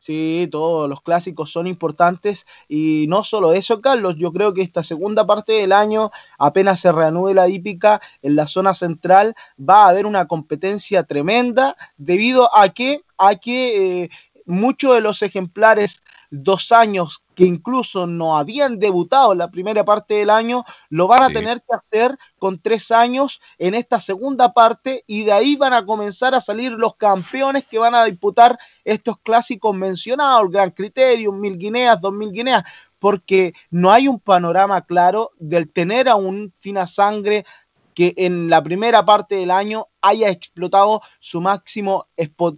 Sí, todos los clásicos son importantes y no solo eso, Carlos, yo creo que esta segunda parte del año, apenas se reanude la hípica en la zona central, va a haber una competencia tremenda debido a que, a que eh, muchos de los ejemplares dos años que incluso no habían debutado en la primera parte del año, lo van a Sí. tener que hacer con tres años en esta segunda parte y de ahí van a comenzar a salir los campeones que van a disputar estos clásicos mencionados, el Gran Criterio, Mil Guineas, Dos Mil Guineas, porque no hay un panorama claro del tener a un fina sangre que en la primera parte del año haya explotado su máximo,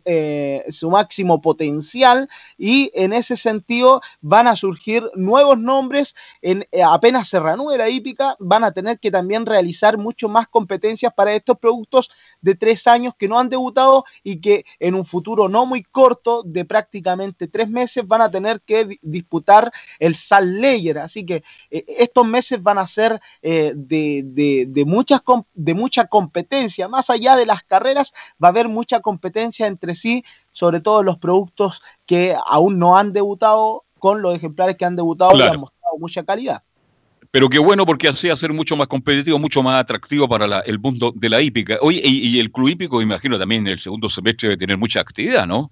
eh, su máximo potencial y en ese sentido van a surgir nuevos nombres, en, eh, apenas se reanude la hípica, van a tener que también realizar mucho más competencias para estos productos de tres años que no han debutado y que en un futuro no muy corto, de prácticamente tres meses, van a tener que di- disputar el Salt Layer. Así que eh, estos meses van a ser de, de- de muchas de mucha competencia. Más allá de las carreras, va a haber mucha competencia entre sí, sobre todo los productos que aún no han debutado con los ejemplares que han debutado y han mostrado mucha calidad. Pero qué bueno porque así ser mucho más competitivo, mucho más atractivo para la- el mundo de la hípica. Oye, y, y el club hípico, imagino también en el segundo semestre debe tener mucha actividad, ¿no?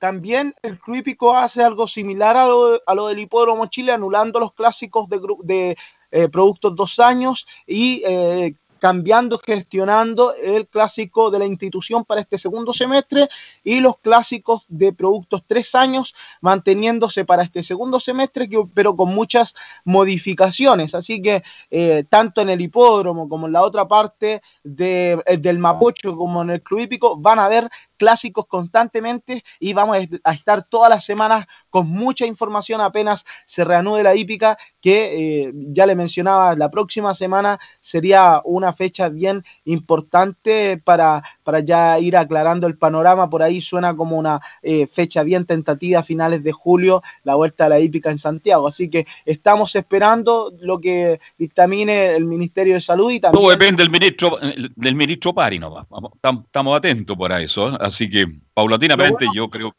También el Club Hípico hace algo similar a lo, a lo del Hipódromo Chile, anulando los clásicos de eh, productos dos años y eh, cambiando, gestionando el clásico de la institución para este segundo semestre y los clásicos de productos tres años manteniéndose para este segundo semestre, pero con muchas modificaciones. Así que eh, tanto en el hipódromo como en la otra parte eh, del Mapocho como en el Club Hípico van a haber clásicos constantemente y vamos a estar todas las semanas con mucha información apenas se reanude la hípica que eh, ya le mencionaba la próxima semana sería una fecha bien importante para, para ya ir aclarando el panorama por ahí suena como una eh, fecha bien tentativa a finales de julio la vuelta a la hípica en Santiago así que estamos esperando lo que dictamine el Ministerio de Salud y también Todo depende del ministro, del ministro Pari tam- Estamos atentos para eso. ¿eh? Así que paulatinamente yo creo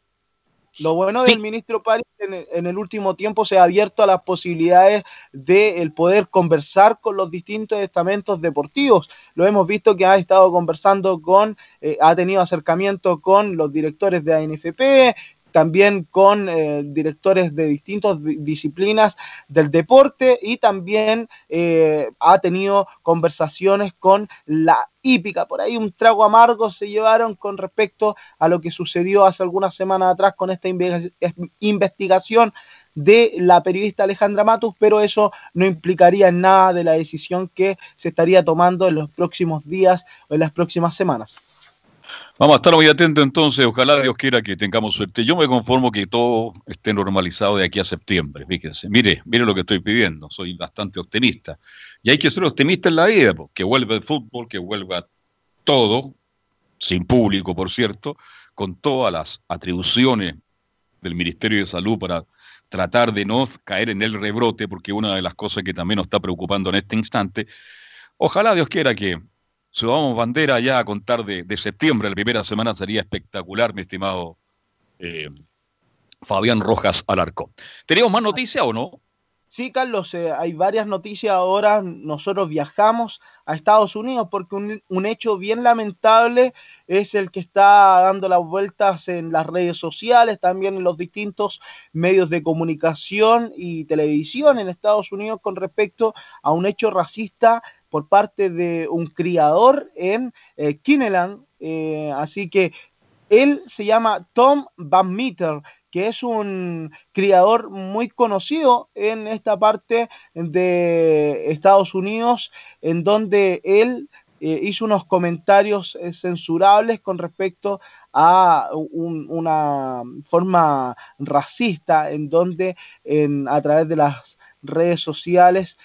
Lo bueno del ministro París en el, en el último tiempo se ha abierto a las posibilidades de el poder conversar con los distintos estamentos deportivos. Lo hemos visto que ha estado conversando con, eh, ha tenido acercamiento con los directores de ANFP, también con eh, directores de distintas di- disciplinas del deporte y también eh, ha tenido conversaciones con la hípica. Por ahí un trago amargo se llevaron con respecto a lo que sucedió hace algunas semanas atrás con esta inve- es- investigación de la periodista Alejandra Matus, pero eso no implicaría nada de la decisión que se estaría tomando en los próximos días o en las próximas semanas. Vamos a estar muy atentos entonces, ojalá Dios quiera que tengamos suerte. Yo me conformo que todo esté normalizado de aquí a septiembre, fíjense. Mire, mire lo que estoy pidiendo, soy bastante optimista. Y hay que ser optimista en la vida, que vuelva el fútbol, que vuelva todo, sin público, por cierto, con todas las atribuciones del Ministerio de Salud para tratar de no caer en el rebrote, porque una de las cosas que también nos está preocupando en este instante, ojalá Dios quiera que subamos bandera ya a contar de, septiembre, la primera semana sería espectacular, mi estimado eh, Fabián Rojas Alarcón. ¿Teníamos más noticias o no? Sí, Carlos, eh, hay varias noticias ahora. Nosotros viajamos a Estados Unidos porque un, un, hecho bien lamentable es el que está dando las vueltas en las redes sociales, también en los distintos medios de comunicación y televisión en Estados Unidos con respecto a un hecho racista por parte de un criador en eh, Kineland. Eh, así que él se llama Tom Van Meter que es un criador muy conocido en esta parte de Estados Unidos, en donde él eh, hizo unos comentarios censurables con respecto a un, una forma racista, en donde a través de las redes sociales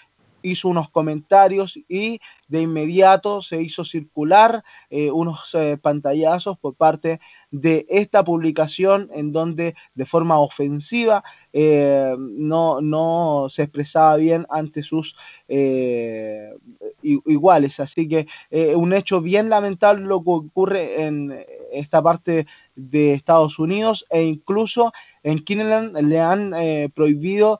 hizo unos comentarios y de inmediato se hizo circular eh, unos eh, pantallazos por parte de esta publicación en donde de forma ofensiva eh, no, no, se expresaba bien ante sus iguales. Así que un hecho bien lamentable lo que ocurre en esta parte de Estados Unidos e incluso en Kineland le han prohibido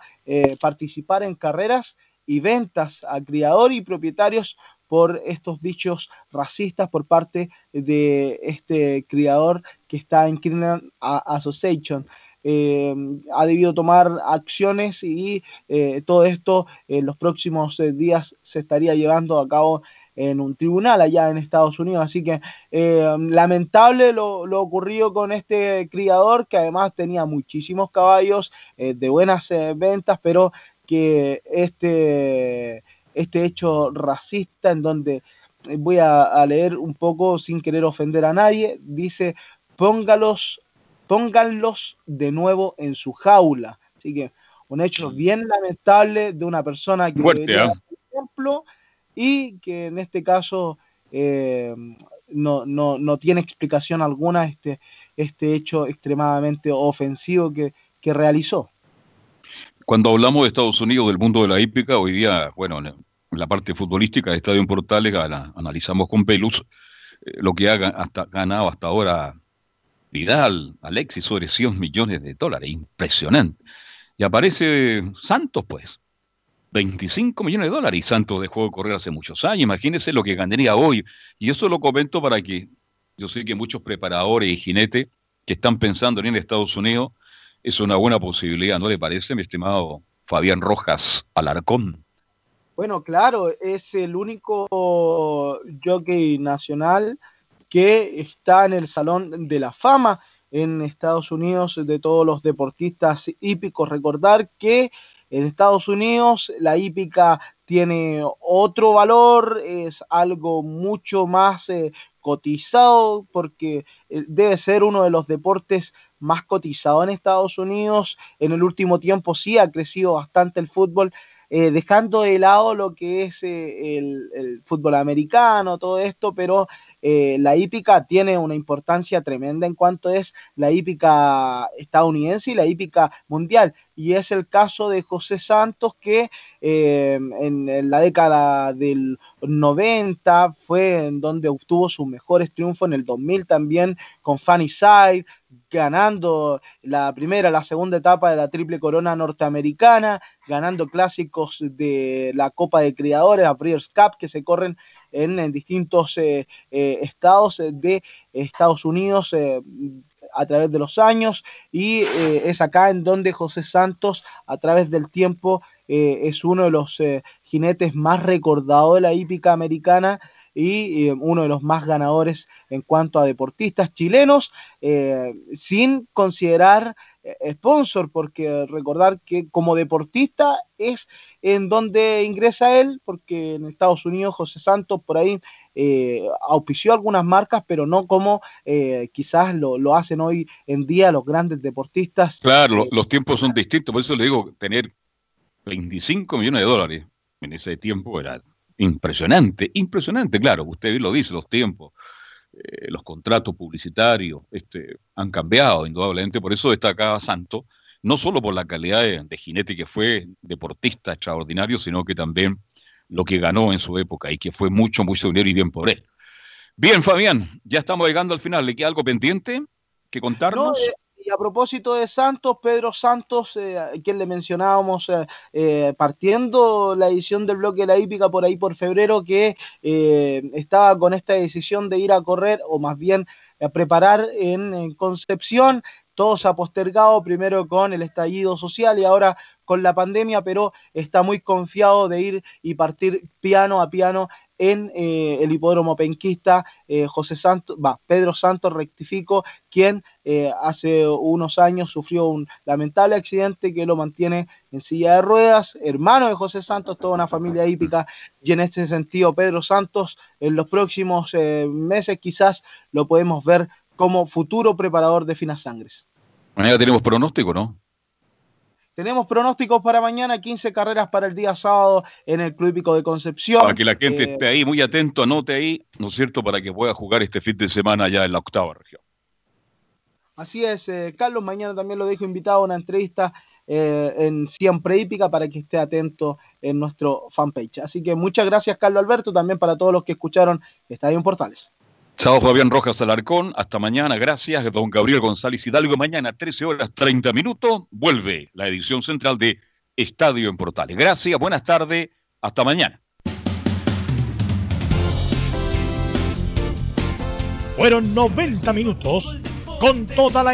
participar en carreras y ventas a criadores y propietarios por estos dichos racistas por parte de este criador que está en Criminal Association. Eh, ha debido tomar acciones y eh, todo esto en los próximos eh, días se estaría llevando a cabo en un tribunal allá en Estados Unidos. Así que eh, lamentable lo, lo, ocurrido con este criador que además tenía muchísimos caballos eh, de buenas ventas, pero que este, este hecho racista en donde voy a, a, leer un poco sin querer ofender a nadie, dice, póngalos, pónganlos de nuevo en su jaula. Así que un hecho bien lamentable de una persona que Fuerte, debería ¿eh? dar ejemplo y que en este caso eh, no, no, no, tiene explicación alguna este, este hecho extremadamente ofensivo que, que realizó. Cuando hablamos de Estados Unidos, del mundo de la hípica, hoy día, bueno, en la parte futbolística de Estadio en Portales, analizamos con Pelus eh, lo que ha hasta, ganado hasta ahora Vidal, Alexis, sobre 100 millones de dólares. Impresionante. Y aparece Santos, pues. 25 millones de dólares y Santos dejó de correr hace muchos años. Imagínense lo que ganaría hoy. Y eso lo comento para que yo sé que muchos preparadores y jinetes que están pensando en ir a Estados Unidos es una buena posibilidad, ¿no le parece, mi estimado Fabián Rojas Alarcón? Bueno, claro, es el único jockey nacional que está en el Salón de la Fama en Estados Unidos de todos los deportistas hípicos. Recordar que en Estados Unidos la hípica tiene otro valor, es algo mucho más eh, cotizado porque eh, debe ser uno de los deportes más cotizados en Estados Unidos. En el último tiempo sí ha crecido bastante el fútbol, eh, dejando de lado lo que es eh, el, el, fútbol americano, todo esto, pero eh, la hípica tiene una importancia tremenda en cuanto es la hípica estadounidense y la hípica mundial. Y es el caso de José Santos que eh, en, la década del 90 fue en donde obtuvo sus mejores triunfos en el 2000 también con Funny Side, ganando la primera, la segunda etapa de la triple corona norteamericana, ganando clásicos de la Copa de Criadores, la Breeders' Cup, que se corren en, en distintos eh, eh, estados de Estados Unidos eh, a través de los años y es acá en donde José Santos a través del tiempo es uno de los jinetes más recordados de la hípica americana y eh, uno de los más ganadores en cuanto a deportistas chilenos, eh, sin considerar eh, sponsor, porque recordar que como deportista es en donde ingresa él, porque en Estados Unidos José Santos por ahí eh, auspició algunas marcas, pero no como eh, quizás lo, lo, hacen hoy en día los grandes deportistas. Claro, eh, los tiempos son distintos, por eso le digo, tener 25 millones de dólares en ese tiempo era impresionante, impresionante, claro, usted lo dice, los tiempos, eh, los contratos publicitarios este, han cambiado indudablemente, por eso destacaba Santo, no solo por la calidad de, de, jinete que fue deportista extraordinario, sino que también lo que ganó en su época y que fue mucho, mucho dinero y bien por él. Bien, Fabián, ya estamos llegando al final, ¿le queda algo pendiente que contarnos? No, eh, Y a propósito de Santos, Pedro Santos, eh, quien le mencionábamos eh, eh, partiendo la edición del bloque de la hípica por ahí por febrero, que estaba con esta decisión de ir a correr, o más bien a preparar en, Concepción. Todo se ha postergado primero con el estallido social y ahora con la pandemia, pero está muy confiado de ir y partir piano a piano en eh, el hipódromo penquista eh, José Santos, va, Pedro Santos rectifico, quien eh, hace unos años sufrió un lamentable accidente que lo mantiene en silla de ruedas, hermano de José Santos, toda una familia hípica, y en este sentido Pedro Santos en los próximos meses quizás lo podemos ver como futuro preparador de finas sangres. Tenemos pronóstico, ¿no? Tenemos pronósticos para mañana, 15 carreras para el día sábado en el Club Hípico de Concepción. Para que la gente eh, esté ahí muy atento, anote ahí, ¿no es cierto?, para que pueda jugar este fin de semana ya en la octava región. Así es, eh, Carlos, mañana también lo dejo invitado a una entrevista eh, en Siempre Hípica para que esté atento en nuestro fanpage. Así que muchas gracias, Carlos Alberto, también para todos los que escucharon Estadio en Portales. Chao Fabián Rojas Alarcón, hasta mañana, gracias. Don Gabriel González Hidalgo, mañana 13 horas 30 minutos, vuelve la edición central de Estadio en Portales. Gracias, buenas tardes, hasta mañana. Fueron 90 minutos con toda la